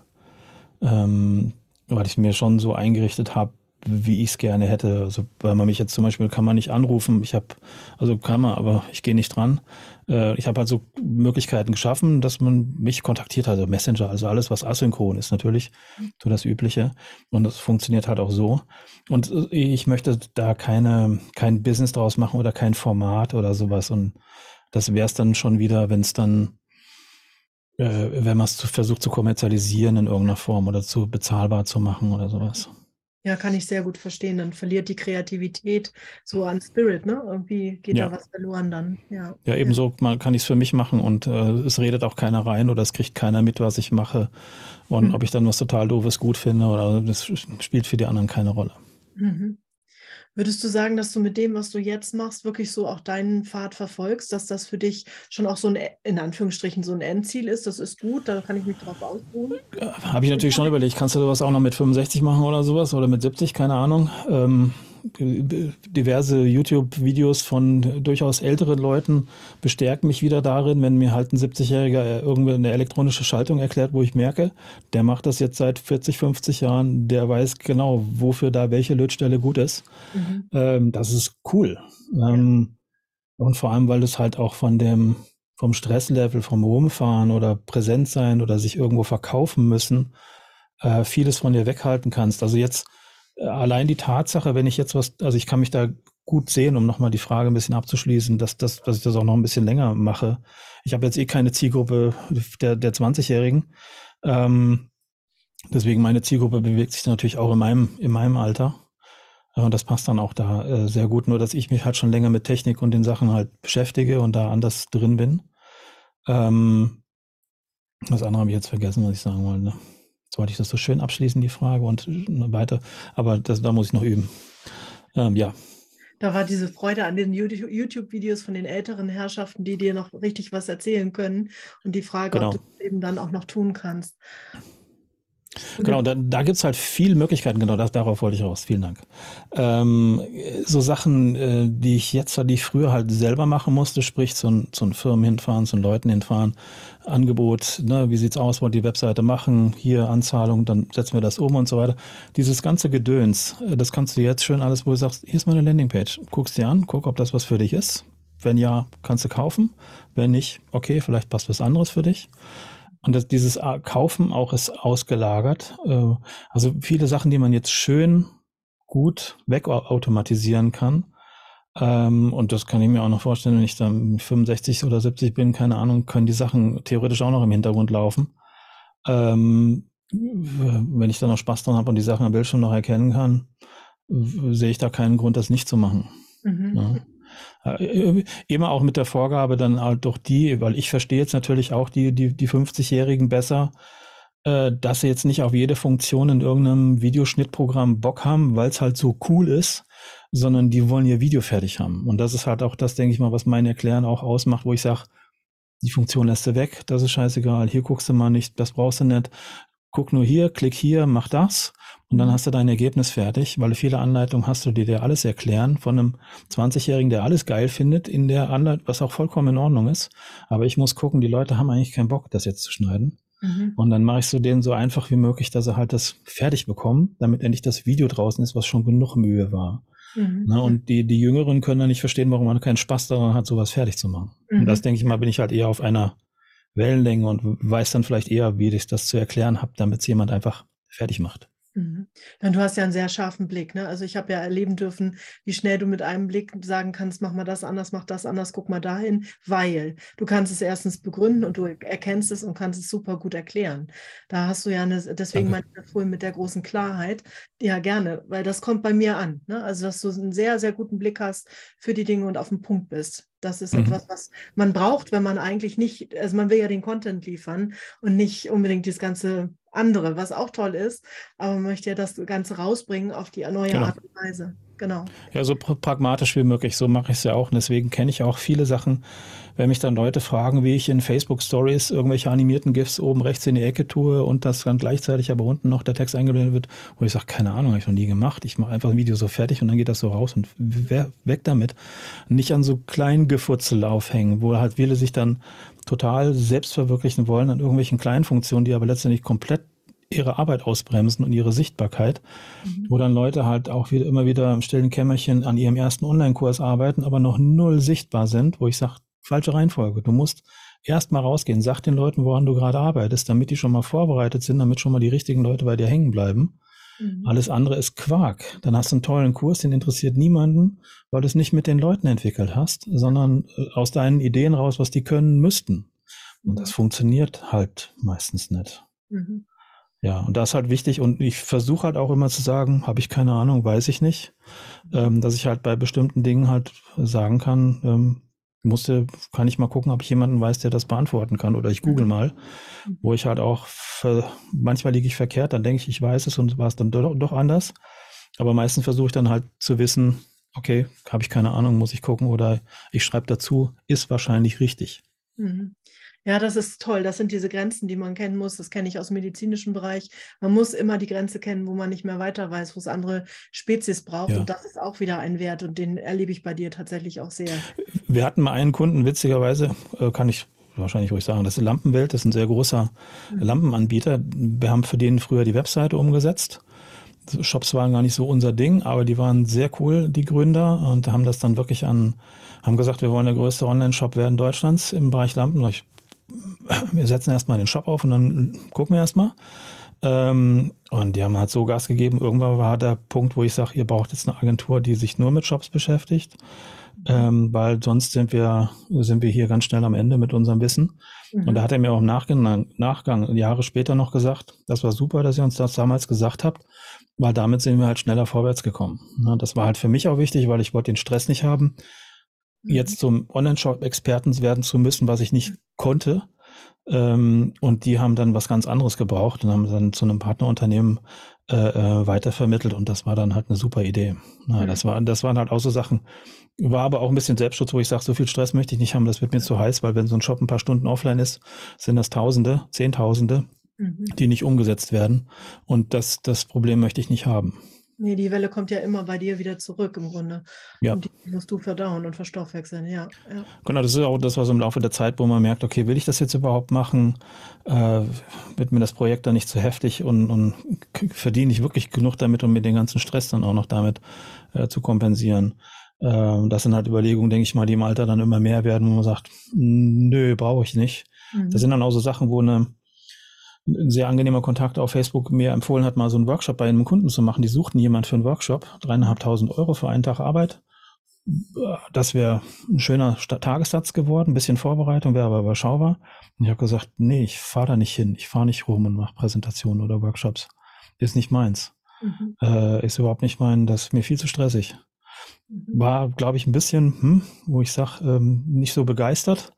Ähm, weil ich mir schon so eingerichtet habe, wie ich es gerne hätte. Also, weil man mich jetzt zum Beispiel kann man nicht anrufen. Ich habe, also kann man, aber ich gehe nicht dran. Äh, ich habe halt so Möglichkeiten geschaffen, dass man mich kontaktiert hat. Also Messenger, also alles, was asynchron ist, natürlich so das Übliche. Und das funktioniert halt auch so. Und äh, ich möchte da keine, kein Business draus machen oder kein Format oder sowas. Und das wäre es dann schon wieder, wenn es dann, äh, wenn man es versucht zu kommerzialisieren in irgendeiner Form oder zu bezahlbar zu machen oder sowas. Ja, kann ich sehr gut verstehen. Dann verliert die Kreativität so an Spirit, ne? Irgendwie geht ja. da was verloren dann. Ja, ja ebenso ja. kann ich es für mich machen und äh, es redet auch keiner rein oder es kriegt keiner mit, was ich mache. Und mhm. ob ich dann was total doofes gut finde oder das spielt für die anderen keine Rolle. Mhm. Würdest du sagen, dass du mit dem, was du jetzt machst, wirklich so auch deinen Pfad verfolgst, dass das für dich schon auch so ein, in Anführungsstrichen, so ein Endziel ist? Das ist gut, da kann ich mich drauf ausruhen. Habe ich natürlich schon überlegt. Kannst du sowas auch noch mit 65 machen oder sowas oder mit 70? Keine Ahnung. Ähm, diverse YouTube-Videos von durchaus älteren Leuten bestärken mich wieder darin, wenn mir halt ein 70-Jähriger irgendwie eine elektronische Schaltung erklärt, wo ich merke, der macht das jetzt seit 40, 50 Jahren, der weiß genau, wofür da welche Lötstelle gut ist. Mhm. Ähm, das ist cool. Ähm, Und vor allem, weil es halt auch von dem, vom Stresslevel, vom Rumfahren oder präsent sein oder sich irgendwo verkaufen müssen, äh, vieles von dir weghalten kannst. Also jetzt äh, allein die Tatsache, wenn ich jetzt was, also ich kann mich da gut sehen, um nochmal die Frage ein bisschen abzuschließen, dass, dass, dass ich das auch noch ein bisschen länger mache. Ich habe jetzt eh keine Zielgruppe der, der 20-Jährigen. Ähm, deswegen meine Zielgruppe bewegt sich natürlich auch in meinem, in meinem Alter. Äh, und das passt dann auch da äh, sehr gut. Nur, dass ich mich halt schon länger mit Technik und den Sachen halt beschäftige und da anders drin bin. Ähm, das andere habe ich jetzt vergessen, was ich sagen wollte. Ne? Wollte ich das so schön abschließen, die Frage, und weiter. Aber das, da muss ich noch üben. Ähm, ja. Da war diese Freude an den YouTube-Videos von den älteren Herrschaften, die dir noch richtig was erzählen können. Und die Frage, genau. ob du das eben dann auch noch tun kannst. Genau, da, da gibt es halt viele Möglichkeiten, genau, das, darauf wollte ich raus. Vielen Dank. Ähm, so Sachen, äh, die ich jetzt, die ich früher halt selber machen musste, sprich zu, zu Firmen hinfahren, zu Leuten hinfahren, Angebot, ne, wie sieht's aus, wollt die Webseite machen, hier Anzahlung, dann setzen wir das um und so weiter. Dieses ganze Gedöns, äh, das kannst du jetzt schön alles, wo du sagst, hier ist meine Landingpage, guckst dir an, guck, ob das was für dich ist. Wenn ja, kannst du kaufen. Wenn nicht, okay, vielleicht passt was anderes für dich. Und das, dieses Kaufen auch ist ausgelagert. Äh, also viele Sachen, die man jetzt schön gut wegautomatisieren kann. Ähm, und das kann ich mir auch noch vorstellen, wenn ich dann 65 oder 70 bin, keine Ahnung, können die Sachen theoretisch auch noch im Hintergrund laufen. Ähm, wenn ich dann noch Spaß dran habe und die Sachen am Bildschirm noch erkennen kann, sehe ich da keinen Grund, das nicht zu machen. Mhm. Ja. Äh, immer auch mit der Vorgabe dann halt doch die, weil ich verstehe jetzt natürlich auch die, die, die 50-Jährigen besser, äh, dass sie jetzt nicht auf jede Funktion in irgendeinem Videoschnittprogramm Bock haben, weil es halt so cool ist, sondern die wollen ihr Video fertig haben. Und das ist halt auch das, denke ich mal, was mein Erklären auch ausmacht, wo ich sage, die Funktion lässt du weg, das ist scheißegal, hier guckst du mal nicht, das brauchst du nicht. Guck nur hier, klick hier, mach das. Und dann hast du dein Ergebnis fertig, weil viele Anleitungen hast du, die dir alles erklären von einem 20-Jährigen, der alles geil findet in der Anleitung, was auch vollkommen in Ordnung ist. Aber ich muss gucken, die Leute haben eigentlich keinen Bock, das jetzt zu schneiden. Mhm. Und dann mache ich so denen so einfach wie möglich, dass sie halt das fertig bekommen, damit endlich das Video draußen ist, was schon genug Mühe war. Mhm. Na, und die, die Jüngeren können dann nicht verstehen, warum man keinen Spaß daran hat, sowas fertig zu machen. Mhm. Und das denke ich mal, bin ich halt eher auf einer Wellenlänge und weiß dann vielleicht eher, wie ich das zu erklären habe, damit es jemand einfach fertig macht. Mhm. Dann du hast ja einen sehr scharfen Blick. Ne? Also ich habe ja erleben dürfen, wie schnell du mit einem Blick sagen kannst, mach mal das anders, mach das anders, guck mal dahin, weil du kannst es erstens begründen und du erkennst es und kannst es super gut erklären. Da hast du ja eine, deswegen meine ich vorhin mit der großen Klarheit, ja gerne, weil das kommt bei mir an. Ne? Also dass du einen sehr, sehr guten Blick hast für die Dinge und auf den Punkt bist. Das ist mhm. etwas, was man braucht, wenn man eigentlich nicht, also man will ja den Content liefern und nicht unbedingt das ganze andere, was auch toll ist, aber man möchte ja das Ganze rausbringen auf die neue genau. Art und Weise. Genau. Ja, so pragmatisch wie möglich, so mache ich es ja auch. Und deswegen kenne ich auch viele Sachen, wenn mich dann Leute fragen, wie ich in Facebook Stories irgendwelche animierten GIFs oben rechts in die Ecke tue und das dann gleichzeitig aber unten noch der Text eingeblendet wird, wo ich sage, keine Ahnung, habe ich noch nie gemacht. Ich mache einfach ein Video so fertig und dann geht das so raus und weg damit. Nicht an so kleinen Gefutzel aufhängen, wo halt viele sich dann total selbst verwirklichen wollen an irgendwelchen kleinen Funktionen, die aber letztendlich komplett ihre Arbeit ausbremsen und ihre Sichtbarkeit, mhm. wo dann Leute halt auch wieder immer wieder im stillen Kämmerchen an ihrem ersten Online-Kurs arbeiten, aber noch null sichtbar sind, wo ich sage, falsche Reihenfolge. Du musst erst mal rausgehen, sag den Leuten, woran du gerade arbeitest, damit die schon mal vorbereitet sind, damit schon mal die richtigen Leute bei dir hängen bleiben. Mhm. Alles andere ist Quark. Dann hast du einen tollen Kurs, den interessiert niemanden, weil du es nicht mit den Leuten entwickelt hast, sondern äh, aus deinen Ideen raus, was die können müssten. Und das mhm. funktioniert halt meistens nicht. Mhm. Ja, und das ist halt wichtig und ich versuche halt auch immer zu sagen, habe ich keine Ahnung, weiß ich nicht, ähm, dass ich halt bei bestimmten Dingen halt sagen kann, ähm, musste, kann ich mal gucken, ob ich jemanden weiß, der das beantworten kann oder ich google mhm. mal, wo ich halt auch, manchmal liege ich verkehrt, dann denke ich, ich weiß es und war es dann doch, doch anders, aber meistens versuche ich dann halt zu wissen, okay, habe ich keine Ahnung, muss ich gucken oder ich schreibe dazu, ist wahrscheinlich richtig. Mhm. Ja, das ist toll. Das sind diese Grenzen, die man kennen muss. Das kenne ich aus dem medizinischen Bereich. Man muss immer die Grenze kennen, wo man nicht mehr weiter weiß, wo es andere Spezies braucht. Ja. Und das ist auch wieder ein Wert und den erlebe ich bei dir tatsächlich auch sehr. Wir hatten mal einen Kunden, witzigerweise, äh, kann ich wahrscheinlich ruhig sagen, das ist Lampenwelt, das ist ein sehr großer mhm. Lampenanbieter. Wir haben für den früher die Webseite umgesetzt. Shops waren gar nicht so unser Ding, aber die waren sehr cool, die Gründer, und haben das dann wirklich an, haben gesagt, wir wollen der größte Online-Shop werden Deutschlands im Bereich Lampen. Ich wir setzen erstmal den Shop auf und dann gucken wir erstmal. Ähm, und die haben halt so Gas gegeben. Irgendwann war der Punkt, wo ich sage, ihr braucht jetzt eine Agentur, die sich nur mit Shops beschäftigt, ähm, weil sonst sind wir, sind wir hier ganz schnell am Ende mit unserem Wissen. Mhm. Und da hat er mir auch im Nachgang, Nachgang, Jahre später noch gesagt, das war super, dass ihr uns das damals gesagt habt, weil damit sind wir halt schneller vorwärts gekommen. das war halt für mich auch wichtig, weil ich wollte den Stress nicht haben jetzt mhm. zum Online-Shop-Experten werden zu müssen, was ich nicht konnte. Ähm, und die haben dann was ganz anderes gebraucht und haben dann zu einem Partnerunternehmen äh, äh, weitervermittelt und das war dann halt eine super Idee. Na, mhm. das, war, das waren halt auch so Sachen, war aber auch ein bisschen Selbstschutz, wo ich sage, so viel Stress möchte ich nicht haben, das wird mir zu heiß, weil wenn so ein Shop ein paar Stunden offline ist, sind das Tausende, Zehntausende, mhm. die nicht umgesetzt werden. Und das, das Problem möchte ich nicht haben. Nee, die Welle kommt ja immer bei dir wieder zurück im Grunde. Ja. Und die musst du verdauen und verstoffwechseln, ja, ja. Genau, das ist auch das, was im Laufe der Zeit, wo man merkt, okay, will ich das jetzt überhaupt machen? Äh, wird mir das Projekt dann nicht zu heftig und, und verdiene ich wirklich genug damit, um mir den ganzen Stress dann auch noch damit äh, zu kompensieren? Äh, das sind halt Überlegungen, denke ich mal, die im Alter dann immer mehr werden, wo man sagt, nö, brauche ich nicht. Mhm. Das sind dann auch so Sachen, wo eine ein sehr angenehmer Kontakt auf Facebook mir empfohlen hat, mal so einen Workshop bei einem Kunden zu machen. Die suchten jemand für einen Workshop, dreieinhalbtausend Euro für einen Tag Arbeit. Das wäre ein schöner Tagessatz geworden, ein bisschen Vorbereitung wäre aber überschaubar. Und ich habe gesagt, nee, ich fahre da nicht hin, ich fahre nicht rum und mache Präsentationen oder Workshops. Ist nicht meins. Mhm. Äh, ist überhaupt nicht mein, das ist mir viel zu stressig. Mhm. War, glaube ich, ein bisschen, hm, wo ich sage, ähm, nicht so begeistert,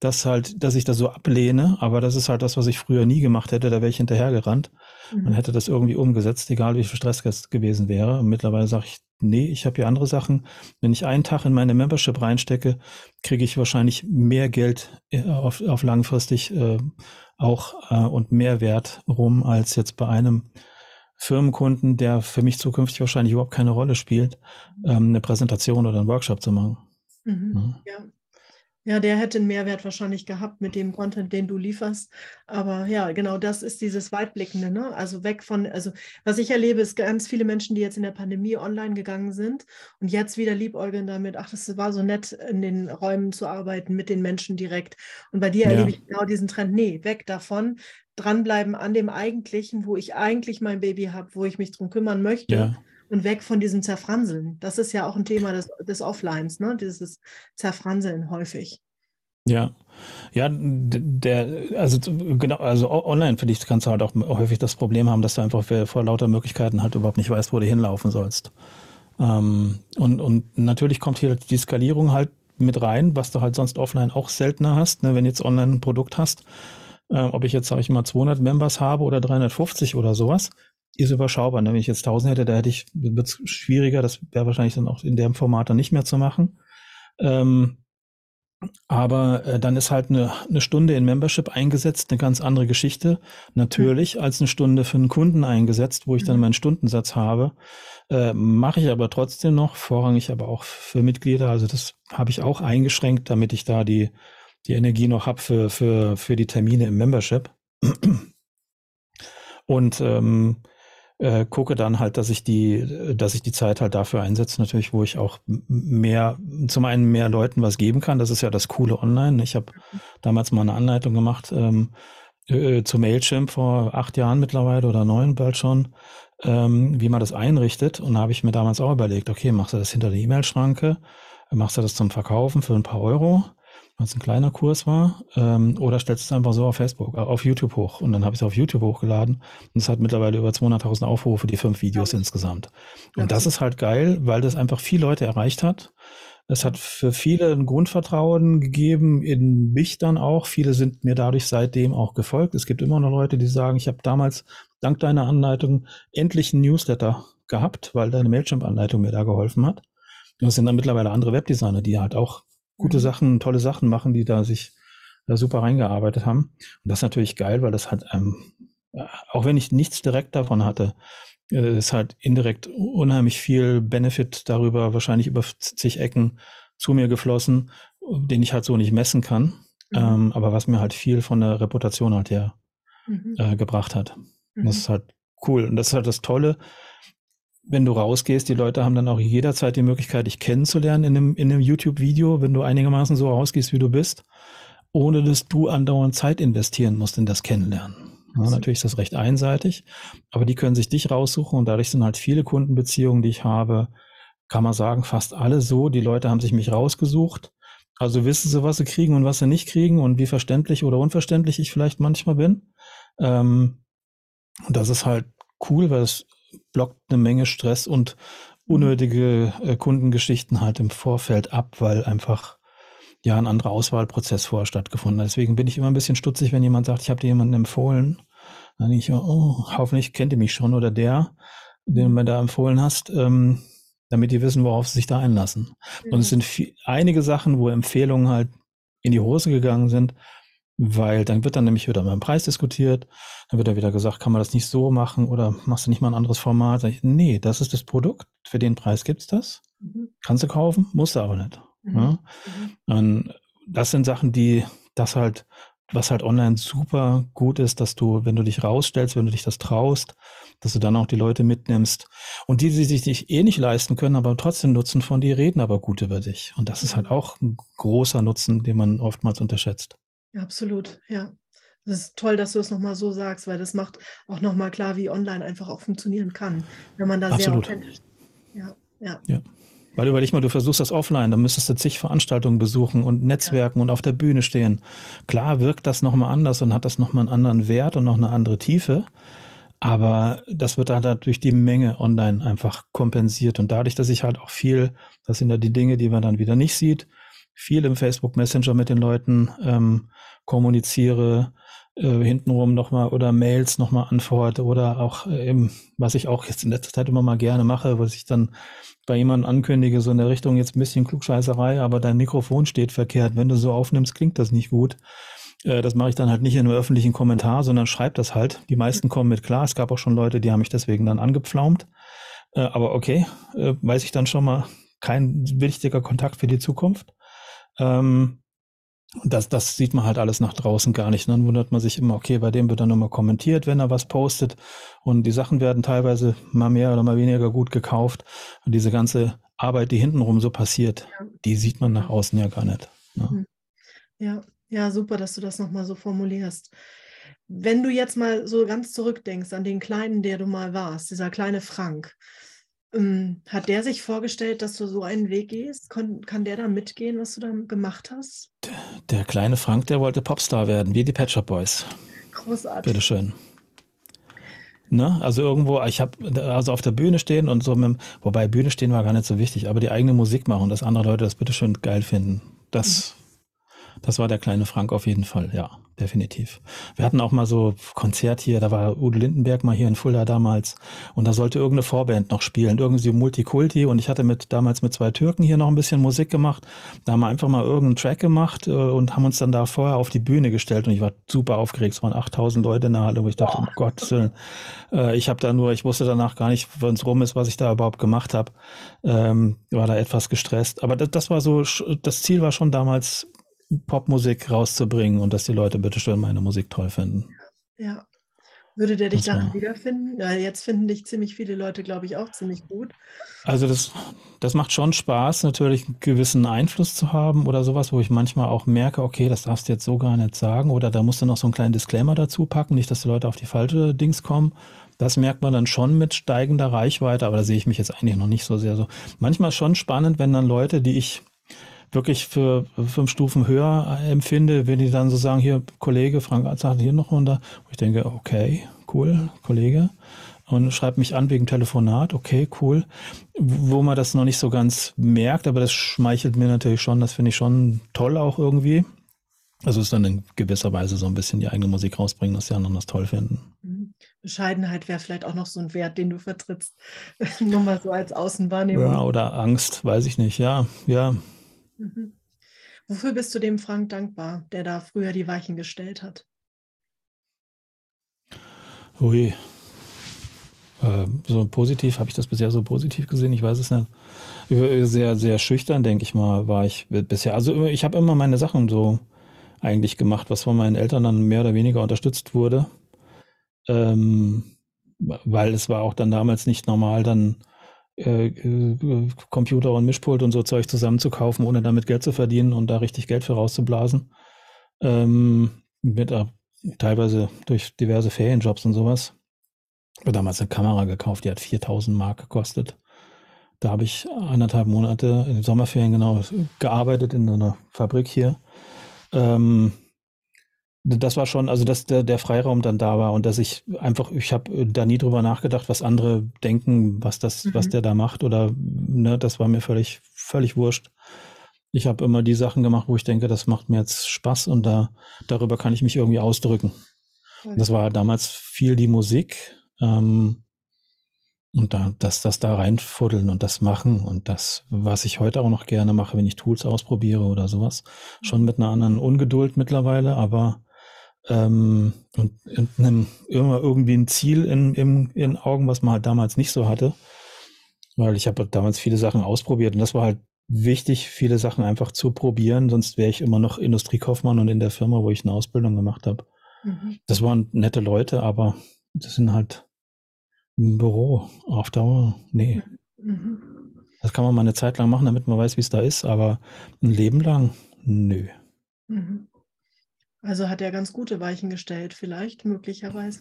dass halt, dass ich das so ablehne, aber das ist halt das, was ich früher nie gemacht hätte, da wäre ich hinterhergerannt mhm. und hätte das irgendwie umgesetzt, egal wie viel Stress es gewesen wäre. Und mittlerweile sage ich, nee, ich habe hier andere Sachen. Wenn ich einen Tag in meine Membership reinstecke, kriege ich wahrscheinlich mehr Geld äh, auf, auf langfristig äh, auch äh, und mehr Wert rum als jetzt bei einem Firmenkunden, der für mich zukünftig wahrscheinlich überhaupt keine Rolle spielt, ähm, eine Präsentation oder einen Workshop zu machen. Mhm. Ja. Ja, der hätte einen Mehrwert wahrscheinlich gehabt mit dem Content, den du lieferst. Aber ja, genau das ist dieses Weitblickende. Ne? Also weg von, also was ich erlebe, ist ganz viele Menschen, die jetzt in der Pandemie online gegangen sind und jetzt wieder liebäugeln damit, ach, das war so nett, in den Räumen zu arbeiten, mit den Menschen direkt. Und bei dir ja. erlebe ich genau diesen Trend, nee, weg davon, dranbleiben an dem Eigentlichen, wo ich eigentlich mein Baby habe, wo ich mich drum kümmern möchte. Ja. Und weg von diesem Zerfranseln. Das ist ja auch ein Thema des, des Offlines, ne? dieses Zerfranseln häufig. Ja, ja, der, also genau, also online finde ich, kannst du halt auch häufig das Problem haben, dass du einfach vor lauter Möglichkeiten halt überhaupt nicht weißt, wo du hinlaufen sollst. Ähm, und, und natürlich kommt hier die Skalierung halt mit rein, was du halt sonst offline auch seltener hast, ne, wenn du jetzt online ein Produkt hast. Äh, ob ich jetzt, sage ich mal, 200 Members habe oder 350 oder sowas, ist überschaubar. Ne? Wenn ich jetzt 1000 hätte, da hätte ich, wird es schwieriger. Das wäre wahrscheinlich dann auch in dem Format dann nicht mehr zu machen. Ähm, aber äh, dann ist halt eine, eine Stunde in Membership eingesetzt, eine ganz andere Geschichte, natürlich, mhm. als eine Stunde für einen Kunden eingesetzt, wo ich dann mhm. meinen Stundensatz habe. Äh, Mache ich aber trotzdem noch, vorrangig aber auch für Mitglieder. Also das habe ich auch eingeschränkt, damit ich da die, die Energie noch habe für, für, für die Termine im Membership. Und ähm, äh, gucke dann halt, dass ich die, dass ich die Zeit halt dafür einsetze, natürlich, wo ich auch mehr, zum einen mehr Leuten was geben kann. Das ist ja das Coole online. Ich habe damals mal eine Anleitung gemacht ähm, äh, zu Mailchimp vor acht Jahren mittlerweile oder neun bald schon, ähm, wie man das einrichtet. Und da habe ich mir damals auch überlegt, okay, machst du das hinter der E-Mail-Schranke, machst du das zum Verkaufen für ein paar Euro als ein kleiner Kurs war, ähm, oder stellst es einfach so auf Facebook, äh, auf YouTube hoch. Und dann habe ich es auf YouTube hochgeladen und es hat mittlerweile über 200.000 Aufrufe, die fünf Videos ja. insgesamt. Und ja. das ist halt geil, weil das einfach viele Leute erreicht hat. Es hat für viele ein Grundvertrauen gegeben, in mich dann auch. Viele sind mir dadurch seitdem auch gefolgt. Es gibt immer noch Leute, die sagen, ich habe damals dank deiner Anleitung endlich einen Newsletter gehabt, weil deine Mailchimp-Anleitung mir da geholfen hat. Und es sind dann mittlerweile andere Webdesigner, die halt auch gute mhm. Sachen, tolle Sachen machen, die da sich da super reingearbeitet haben. Und das ist natürlich geil, weil das halt, ähm, auch wenn ich nichts direkt davon hatte, äh, ist halt indirekt unheimlich viel Benefit darüber, wahrscheinlich über zig Ecken zu mir geflossen, den ich halt so nicht messen kann. Mhm. Ähm, aber was mir halt viel von der Reputation halt her mhm. äh, gebracht hat. Mhm. Das ist halt cool. Und das ist halt das Tolle, wenn du rausgehst, die Leute haben dann auch jederzeit die Möglichkeit, dich kennenzulernen in einem, in einem YouTube-Video, wenn du einigermaßen so rausgehst, wie du bist, ohne dass du andauernd Zeit investieren musst in das Kennenlernen. Ja, natürlich ist das recht einseitig, aber die können sich dich raussuchen und dadurch sind halt viele Kundenbeziehungen, die ich habe, kann man sagen, fast alle so. Die Leute haben sich mich rausgesucht. Also wissen sie, was sie kriegen und was sie nicht kriegen und wie verständlich oder unverständlich ich vielleicht manchmal bin. Ähm, und das ist halt cool, weil es blockt eine Menge Stress und unnötige äh, Kundengeschichten halt im Vorfeld ab, weil einfach ja ein anderer Auswahlprozess vorher stattgefunden hat. Deswegen bin ich immer ein bisschen stutzig, wenn jemand sagt, ich habe dir jemanden empfohlen. Dann denke ich, oh, hoffentlich kennt ihr mich schon oder der, den du mir da empfohlen hast, ähm, damit die wissen, worauf sie sich da einlassen. Mhm. Und es sind viel, einige Sachen, wo Empfehlungen halt in die Hose gegangen sind, weil dann wird dann nämlich wieder über den Preis diskutiert, dann wird da wieder gesagt, kann man das nicht so machen oder machst du nicht mal ein anderes Format? Ich, nee, das ist das Produkt, für den Preis gibt's das. Mhm. Kannst du kaufen, musst du aber nicht. Mhm. Ja? Mhm. das sind Sachen, die das halt, was halt online super gut ist, dass du, wenn du dich rausstellst, wenn du dich das traust, dass du dann auch die Leute mitnimmst. Und die, die sich dich eh nicht leisten können, aber trotzdem nutzen von dir, reden aber gut über dich. Und das ist halt mhm. auch ein großer Nutzen, den man oftmals unterschätzt. Absolut, ja. Das ist toll, dass du es nochmal so sagst, weil das macht auch nochmal klar, wie online einfach auch funktionieren kann, wenn man da Absolut. sehr authentisch Ja, ja. ja. Weil überleg mal, du versuchst das offline, dann müsstest du zig Veranstaltungen besuchen und Netzwerken ja. und auf der Bühne stehen. Klar wirkt das nochmal anders und hat das nochmal einen anderen Wert und noch eine andere Tiefe. Aber das wird halt durch die Menge online einfach kompensiert. Und dadurch, dass ich halt auch viel, das sind ja die Dinge, die man dann wieder nicht sieht, viel im Facebook Messenger mit den Leuten ähm, kommuniziere, äh, hintenrum nochmal oder Mails nochmal antworte oder auch äh, was ich auch jetzt in letzter Zeit immer mal gerne mache, was ich dann bei jemandem ankündige, so in der Richtung jetzt ein bisschen Klugscheißerei, aber dein Mikrofon steht verkehrt. Wenn du so aufnimmst, klingt das nicht gut. Äh, das mache ich dann halt nicht in einem öffentlichen Kommentar, sondern schreib das halt. Die meisten kommen mit klar. Es gab auch schon Leute, die haben mich deswegen dann angepflaumt. Äh, aber okay, äh, weiß ich dann schon mal, kein wichtiger Kontakt für die Zukunft. Ähm, das, das sieht man halt alles nach draußen gar nicht. Dann wundert man sich immer, okay, bei dem wird dann immer kommentiert, wenn er was postet. Und die Sachen werden teilweise mal mehr oder mal weniger gut gekauft. Und diese ganze Arbeit, die hintenrum so passiert, ja. die sieht man nach außen ja gar nicht. Ne? Ja, ja, super, dass du das nochmal so formulierst. Wenn du jetzt mal so ganz zurückdenkst an den Kleinen, der du mal warst, dieser kleine Frank, hat der sich vorgestellt, dass du so einen Weg gehst? Kon kann der da mitgehen, was du da gemacht hast? Der, der kleine Frank, der wollte Popstar werden, wie die Pet Shop Boys. Großartig. Bitteschön. Ne? Also irgendwo, ich habe also auf der Bühne stehen und so mit, wobei Bühne stehen war gar nicht so wichtig, aber die eigene Musik machen, dass andere Leute das bitteschön geil finden. Das, mhm. Das war der kleine Frank auf jeden Fall, ja definitiv. Wir hatten auch mal so Konzert hier, da war Udo Lindenberg mal hier in Fulda damals und da sollte irgendeine Vorband noch spielen, irgendwie Multikulti und ich hatte mit damals mit zwei Türken hier noch ein bisschen Musik gemacht. Da haben wir einfach mal irgendeinen Track gemacht äh, und haben uns dann da vorher auf die Bühne gestellt und ich war super aufgeregt. Es waren 8000 Leute in der Halle, wo ich dachte, oh. um Gottes Willen, äh, ich habe da nur, ich wusste danach gar nicht, wenn es rum ist, was ich da überhaupt gemacht habe. Ähm, war da etwas gestresst. Aber das, das war so, das Ziel war schon damals Popmusik rauszubringen und dass die Leute bitte schön meine Musik toll finden. Ja. Würde der dich darin wiederfinden? Ja, jetzt finden dich ziemlich viele Leute, glaube ich, auch ziemlich gut. Also das, das macht schon Spaß, natürlich einen gewissen Einfluss zu haben oder sowas, wo ich manchmal auch merke, okay, das darfst du jetzt so gar nicht sagen oder da musst du noch so einen kleinen Disclaimer dazu packen, nicht, dass die Leute auf die falsche Dings kommen. Das merkt man dann schon mit steigender Reichweite, aber da sehe ich mich jetzt eigentlich noch nicht so sehr so. Manchmal schon spannend, wenn dann Leute, die ich wirklich für fünf Stufen höher empfinde, wenn die dann so sagen, hier, Kollege, Frank sagt hier noch runter. Und ich denke, okay, cool, Kollege. Und schreibt mich an wegen Telefonat, okay, cool. Wo man das noch nicht so ganz merkt, aber das schmeichelt mir natürlich schon, das finde ich schon toll auch irgendwie. Also ist dann in gewisser Weise so ein bisschen die eigene Musik rausbringen, dass die anderen das toll finden. Mhm. Bescheidenheit wäre vielleicht auch noch so ein Wert, den du vertrittst. Nur mal so als Außenwahrnehmung. Ja, oder Angst, weiß ich nicht. Ja, ja. Mhm. Wofür bist du dem Frank dankbar, der da früher die Weichen gestellt hat? Ui. Äh, so positiv, habe ich das bisher so positiv gesehen? Ich weiß es nicht. Sehr, sehr schüchtern, denke ich mal, war ich bisher. Also ich habe immer meine Sachen so eigentlich gemacht, was von meinen Eltern dann mehr oder weniger unterstützt wurde. Ähm, weil es war auch dann damals nicht normal, dann äh, äh, Computer und Mischpult und so Zeug zusammenzukaufen, ohne damit Geld zu verdienen und da richtig Geld für rauszublasen. Ähm, mit äh, teilweise durch diverse Ferienjobs und sowas. Ich habe damals eine Kamera gekauft, die hat 4000 Mark gekostet. Da habe ich anderthalb Monate in den Sommerferien genau gearbeitet in einer Fabrik hier. Ähm, das war schon, also dass der, der Freiraum dann da war und dass ich einfach, ich habe da nie drüber nachgedacht, was andere denken, was das, mhm. was der da macht oder ne, das war mir völlig, völlig wurscht. Ich habe immer die Sachen gemacht, wo ich denke, das macht mir jetzt Spaß und da darüber kann ich mich irgendwie ausdrücken. Mhm. Das war damals viel die Musik ähm, und da, das, das da reinfuddeln und das machen und das, was ich heute auch noch gerne mache, wenn ich Tools ausprobiere oder sowas, schon mit einer anderen Ungeduld mittlerweile, aber ähm, und, und einem, irgendwie ein Ziel in, in, in Augen, was man halt damals nicht so hatte. Weil ich habe damals viele Sachen ausprobiert und das war halt wichtig, viele Sachen einfach zu probieren, sonst wäre ich immer noch Industriekaufmann und in der Firma, wo ich eine Ausbildung gemacht habe. Mhm. Das waren nette Leute, aber das sind halt ein Büro auf Dauer. Nee. Mhm. Das kann man mal eine Zeit lang machen, damit man weiß, wie es da ist, aber ein Leben lang, nö. Mhm. Also hat er ganz gute Weichen gestellt, vielleicht, möglicherweise.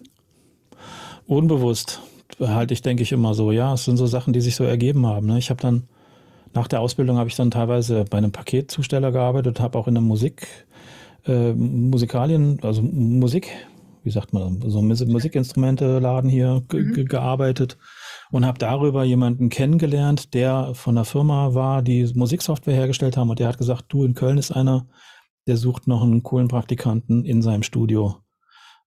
Unbewusst halte ich, denke ich, immer so. Ja, es sind so Sachen, die sich so ergeben haben. Ne? Ich habe dann, nach der Ausbildung habe ich dann teilweise bei einem Paketzusteller gearbeitet, habe auch in einem Musik, äh, Musikalien, also Musik, wie sagt man, so Musikinstrumente-Laden hier mhm. gearbeitet und habe darüber jemanden kennengelernt, der von der Firma war, die Musiksoftware hergestellt haben und der hat gesagt, du in Köln ist einer, der sucht noch einen coolen Praktikanten in seinem Studio.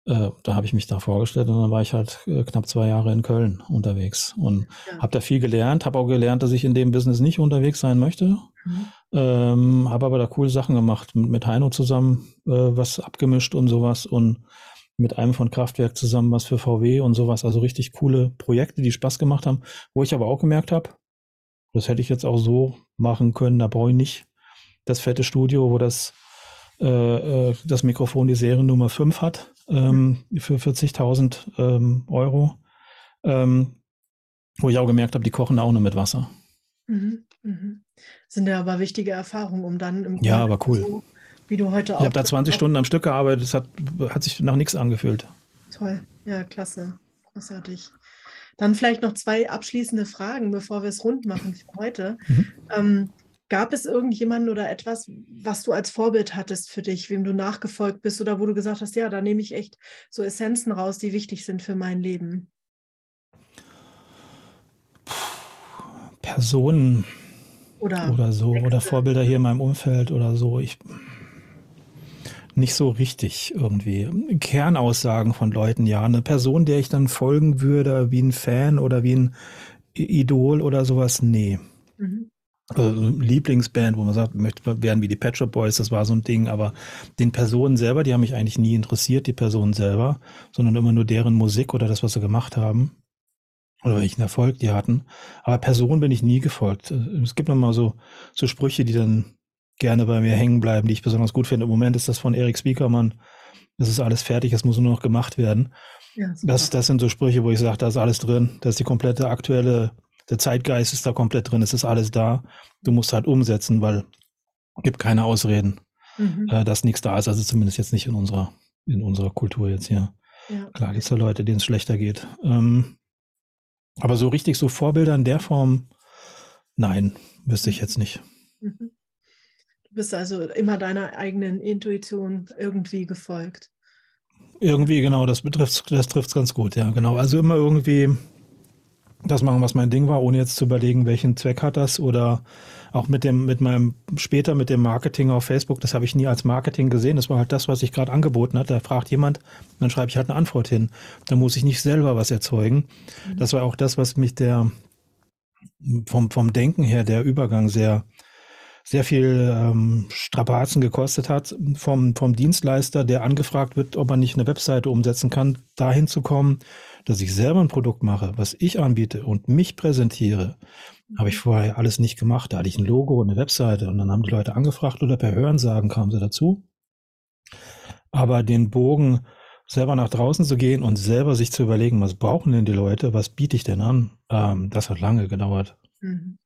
Äh, da habe ich mich da vorgestellt und dann war ich halt äh, knapp zwei Jahre in Köln unterwegs und ja. habe da viel gelernt, habe auch gelernt, dass ich in dem Business nicht unterwegs sein möchte. Mhm. Ähm, habe aber da coole Sachen gemacht, mit, mit Heino zusammen äh, was abgemischt und sowas und mit einem von Kraftwerk zusammen was für VW und sowas. Also richtig coole Projekte, die Spaß gemacht haben, wo ich aber auch gemerkt habe, das hätte ich jetzt auch so machen können, da brauche ich nicht das fette Studio, wo das äh, äh, das Mikrofon die Seriennummer 5 hat ähm, für 40.000 ähm, Euro. Ähm, wo ich auch gemerkt habe, die kochen auch nur mit Wasser. Mhm, mhm. Sind ja aber wichtige Erfahrungen, um dann im ja, aber cool. so wie du heute auch. Ich habe da 20 Stunden am Stück gearbeitet, es hat, hat sich nach nichts angefühlt. Toll, ja, klasse, großartig. Dann vielleicht noch zwei abschließende Fragen, bevor wir es rund machen für heute. Mhm. Ähm, gab es irgendjemanden oder etwas, was du als Vorbild hattest für dich, wem du nachgefolgt bist oder wo du gesagt hast, ja, da nehme ich echt so Essenzen raus, die wichtig sind für mein Leben? Personen oder, oder so oder Vorbilder hier in meinem Umfeld oder so. Ich nicht so richtig irgendwie. Kernaussagen von Leuten, ja. Eine Person, der ich dann folgen würde, wie ein Fan oder wie ein Idol oder sowas, nee. Mhm. Also Lieblingsband, wo man sagt, möchte werden wie die Pet Shop Boys, das war so ein Ding, aber den Personen selber, die haben mich eigentlich nie interessiert, die Personen selber, sondern immer nur deren Musik oder das, was sie gemacht haben oder welchen Erfolg die hatten. Aber Personen bin ich nie gefolgt. Es gibt nochmal so, so Sprüche, die dann gerne bei mir hängen bleiben, die ich besonders gut finde. Im Moment ist das von Erik Spiekermann. Das ist alles fertig, es muss nur noch gemacht werden. Ja, das, das sind so Sprüche, wo ich sage, da ist alles drin. Da ist die komplette aktuelle, der Zeitgeist ist da komplett drin. Es ist alles da. Du musst halt umsetzen, weil es gibt keine Ausreden, mhm. äh, dass nichts da ist. Also zumindest jetzt nicht in unserer, in unserer Kultur jetzt hier. Ja. Klar gibt es da Leute, denen es schlechter geht. Ähm, aber so richtig so Vorbilder in der Form, nein, wüsste ich jetzt nicht. Mhm. Du bist also immer deiner eigenen Intuition irgendwie gefolgt. Irgendwie, genau, das betrifft, das trifft es ganz gut, ja, genau. Also immer irgendwie das machen, was mein Ding war, ohne jetzt zu überlegen, welchen Zweck hat das oder auch mit dem, mit meinem, später mit dem Marketing auf Facebook, das habe ich nie als Marketing gesehen. Das war halt das, was ich gerade angeboten hat. Da fragt jemand, dann schreibe ich halt eine Antwort hin. Da muss ich nicht selber was erzeugen. Mhm. Das war auch das, was mich der, vom, vom Denken her, der Übergang sehr, sehr viel ähm, Strapazen gekostet hat, vom, vom Dienstleister, der angefragt wird, ob er nicht eine Webseite umsetzen kann, dahin zu kommen, dass ich selber ein Produkt mache, was ich anbiete und mich präsentiere. Habe ich vorher alles nicht gemacht. Da hatte ich ein Logo und eine Webseite und dann haben die Leute angefragt oder per Hörensagen kamen sie dazu. Aber den Bogen selber nach draußen zu gehen und selber sich zu überlegen, was brauchen denn die Leute, was biete ich denn an, ähm, das hat lange gedauert. Mhm.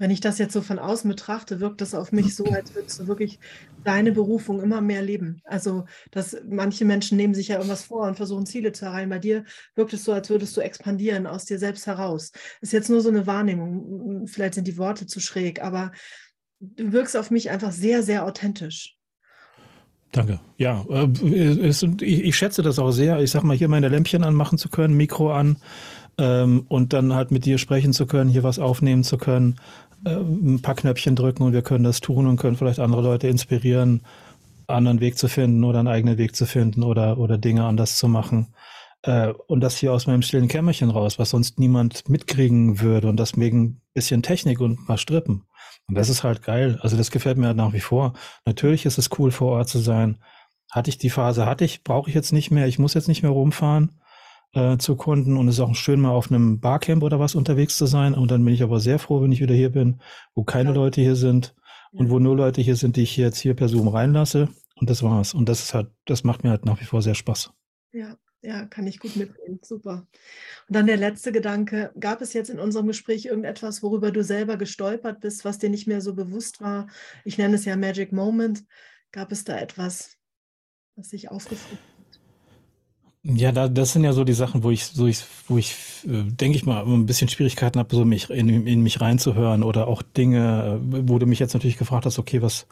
Wenn ich das jetzt so von außen betrachte, wirkt das auf mich so, als würdest du wirklich deine Berufung immer mehr leben. Also, dass manche Menschen nehmen sich ja irgendwas vor und versuchen Ziele zu erreichen. Bei dir wirkt es so, als würdest du expandieren aus dir selbst heraus. Ist jetzt nur so eine Wahrnehmung. Vielleicht sind die Worte zu schräg, aber du wirkst auf mich einfach sehr, sehr authentisch. Danke. Ja, äh, ich, schätze das auch sehr. Ich sag mal, hier meine Lämpchen anmachen zu können, Mikro an ähm, und dann halt mit dir sprechen zu können, hier was aufnehmen zu können ein paar Knöpfchen drücken und wir können das tun und können vielleicht andere Leute inspirieren, einen anderen Weg zu finden oder einen eigenen Weg zu finden oder, oder Dinge anders zu machen. Äh, und das hier aus meinem stillen Kämmerchen raus, was sonst niemand mitkriegen würde und deswegen ein bisschen Technik und ein paar Strippen. Und das ist halt geil. Also das gefällt mir halt nach wie vor. Natürlich ist es cool, vor Ort zu sein. Hatte ich die Phase, hatte ich, brauche ich jetzt nicht mehr. Ich muss jetzt nicht mehr rumfahren äh, zu Kunden und es ist auch schön, mal auf einem Barcamp oder was unterwegs zu sein. Und dann bin ich aber sehr froh, wenn ich wieder hier bin, wo keine ja. Leute hier sind und wo nur Leute hier sind, die ich jetzt hier per Zoom reinlasse. Und das war's. Und das ist halt, das macht mir halt nach wie vor sehr Spaß. Ja, ja, kann ich gut mitnehmen. Super. Und dann der letzte Gedanke. Gab es jetzt in unserem Gespräch irgendetwas, worüber du selber gestolpert bist, was dir nicht mehr so bewusst war? Ich nenne es ja Magic Moment. Gab es da etwas, was sich aufgefallen hat? Ja, da, das sind ja so die Sachen, wo ich, so ich, wo ich, äh, denke ich mal, ein bisschen Schwierigkeiten habe, so mich in, in mich reinzuhören oder auch Dinge, äh, wo du mich jetzt natürlich gefragt hast, okay, was,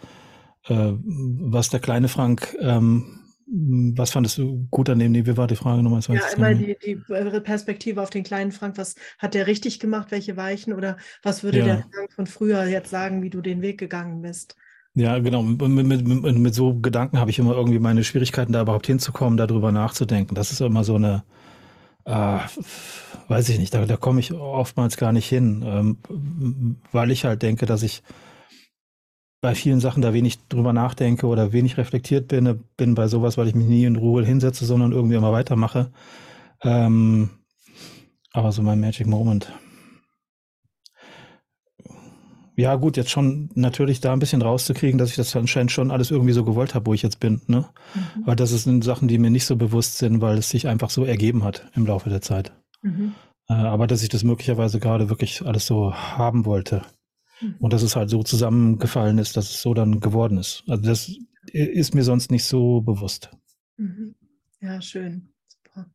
äh, was der kleine Frank, ähm, was fandest du gut an dem? Wie war die Frage nochmal? Ja, einmal die, die Perspektive auf den kleinen Frank. Was hat der richtig gemacht? Welche Weichen? Oder was würde ja. der Frank von früher jetzt sagen, wie du den Weg gegangen bist? Ja, genau. Mit, mit, mit, so Gedanken habe ich immer irgendwie meine Schwierigkeiten, da überhaupt hinzukommen, darüber nachzudenken. Das ist immer so eine, äh, weiß ich nicht, da, da komme ich oftmals gar nicht hin, ähm, weil ich halt denke, dass ich bei vielen Sachen da wenig drüber nachdenke oder wenig reflektiert bin, bin bei sowas, weil ich mich nie in Ruhe hinsetze, sondern irgendwie immer weitermache. Ähm, aber so mein Magic Moment ja gut, jetzt schon natürlich da ein bisschen rauszukriegen, dass ich das anscheinend schon alles irgendwie so gewollt habe, wo ich jetzt bin. Ne? Mhm. Weil das sind Sachen, die mir nicht so bewusst sind, weil es sich einfach so ergeben hat im Laufe der Zeit. Mhm. Äh, aber dass ich das möglicherweise gerade wirklich alles so haben wollte. Mhm. Und dass es halt so zusammengefallen ist, dass es so dann geworden ist. Also das ist mir sonst nicht so bewusst. Mhm. Ja, schön. Super.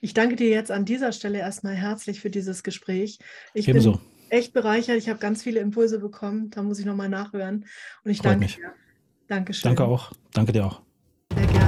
Ich danke dir jetzt an dieser Stelle erstmal herzlich für dieses Gespräch. Ich Ebenso. bin echt bereichert. Ich habe ganz viele Impulse bekommen. Da muss ich nochmal nachhören. Und ich Freut danke mich. dir. Dankeschön. Danke auch. Danke dir auch. Sehr gerne.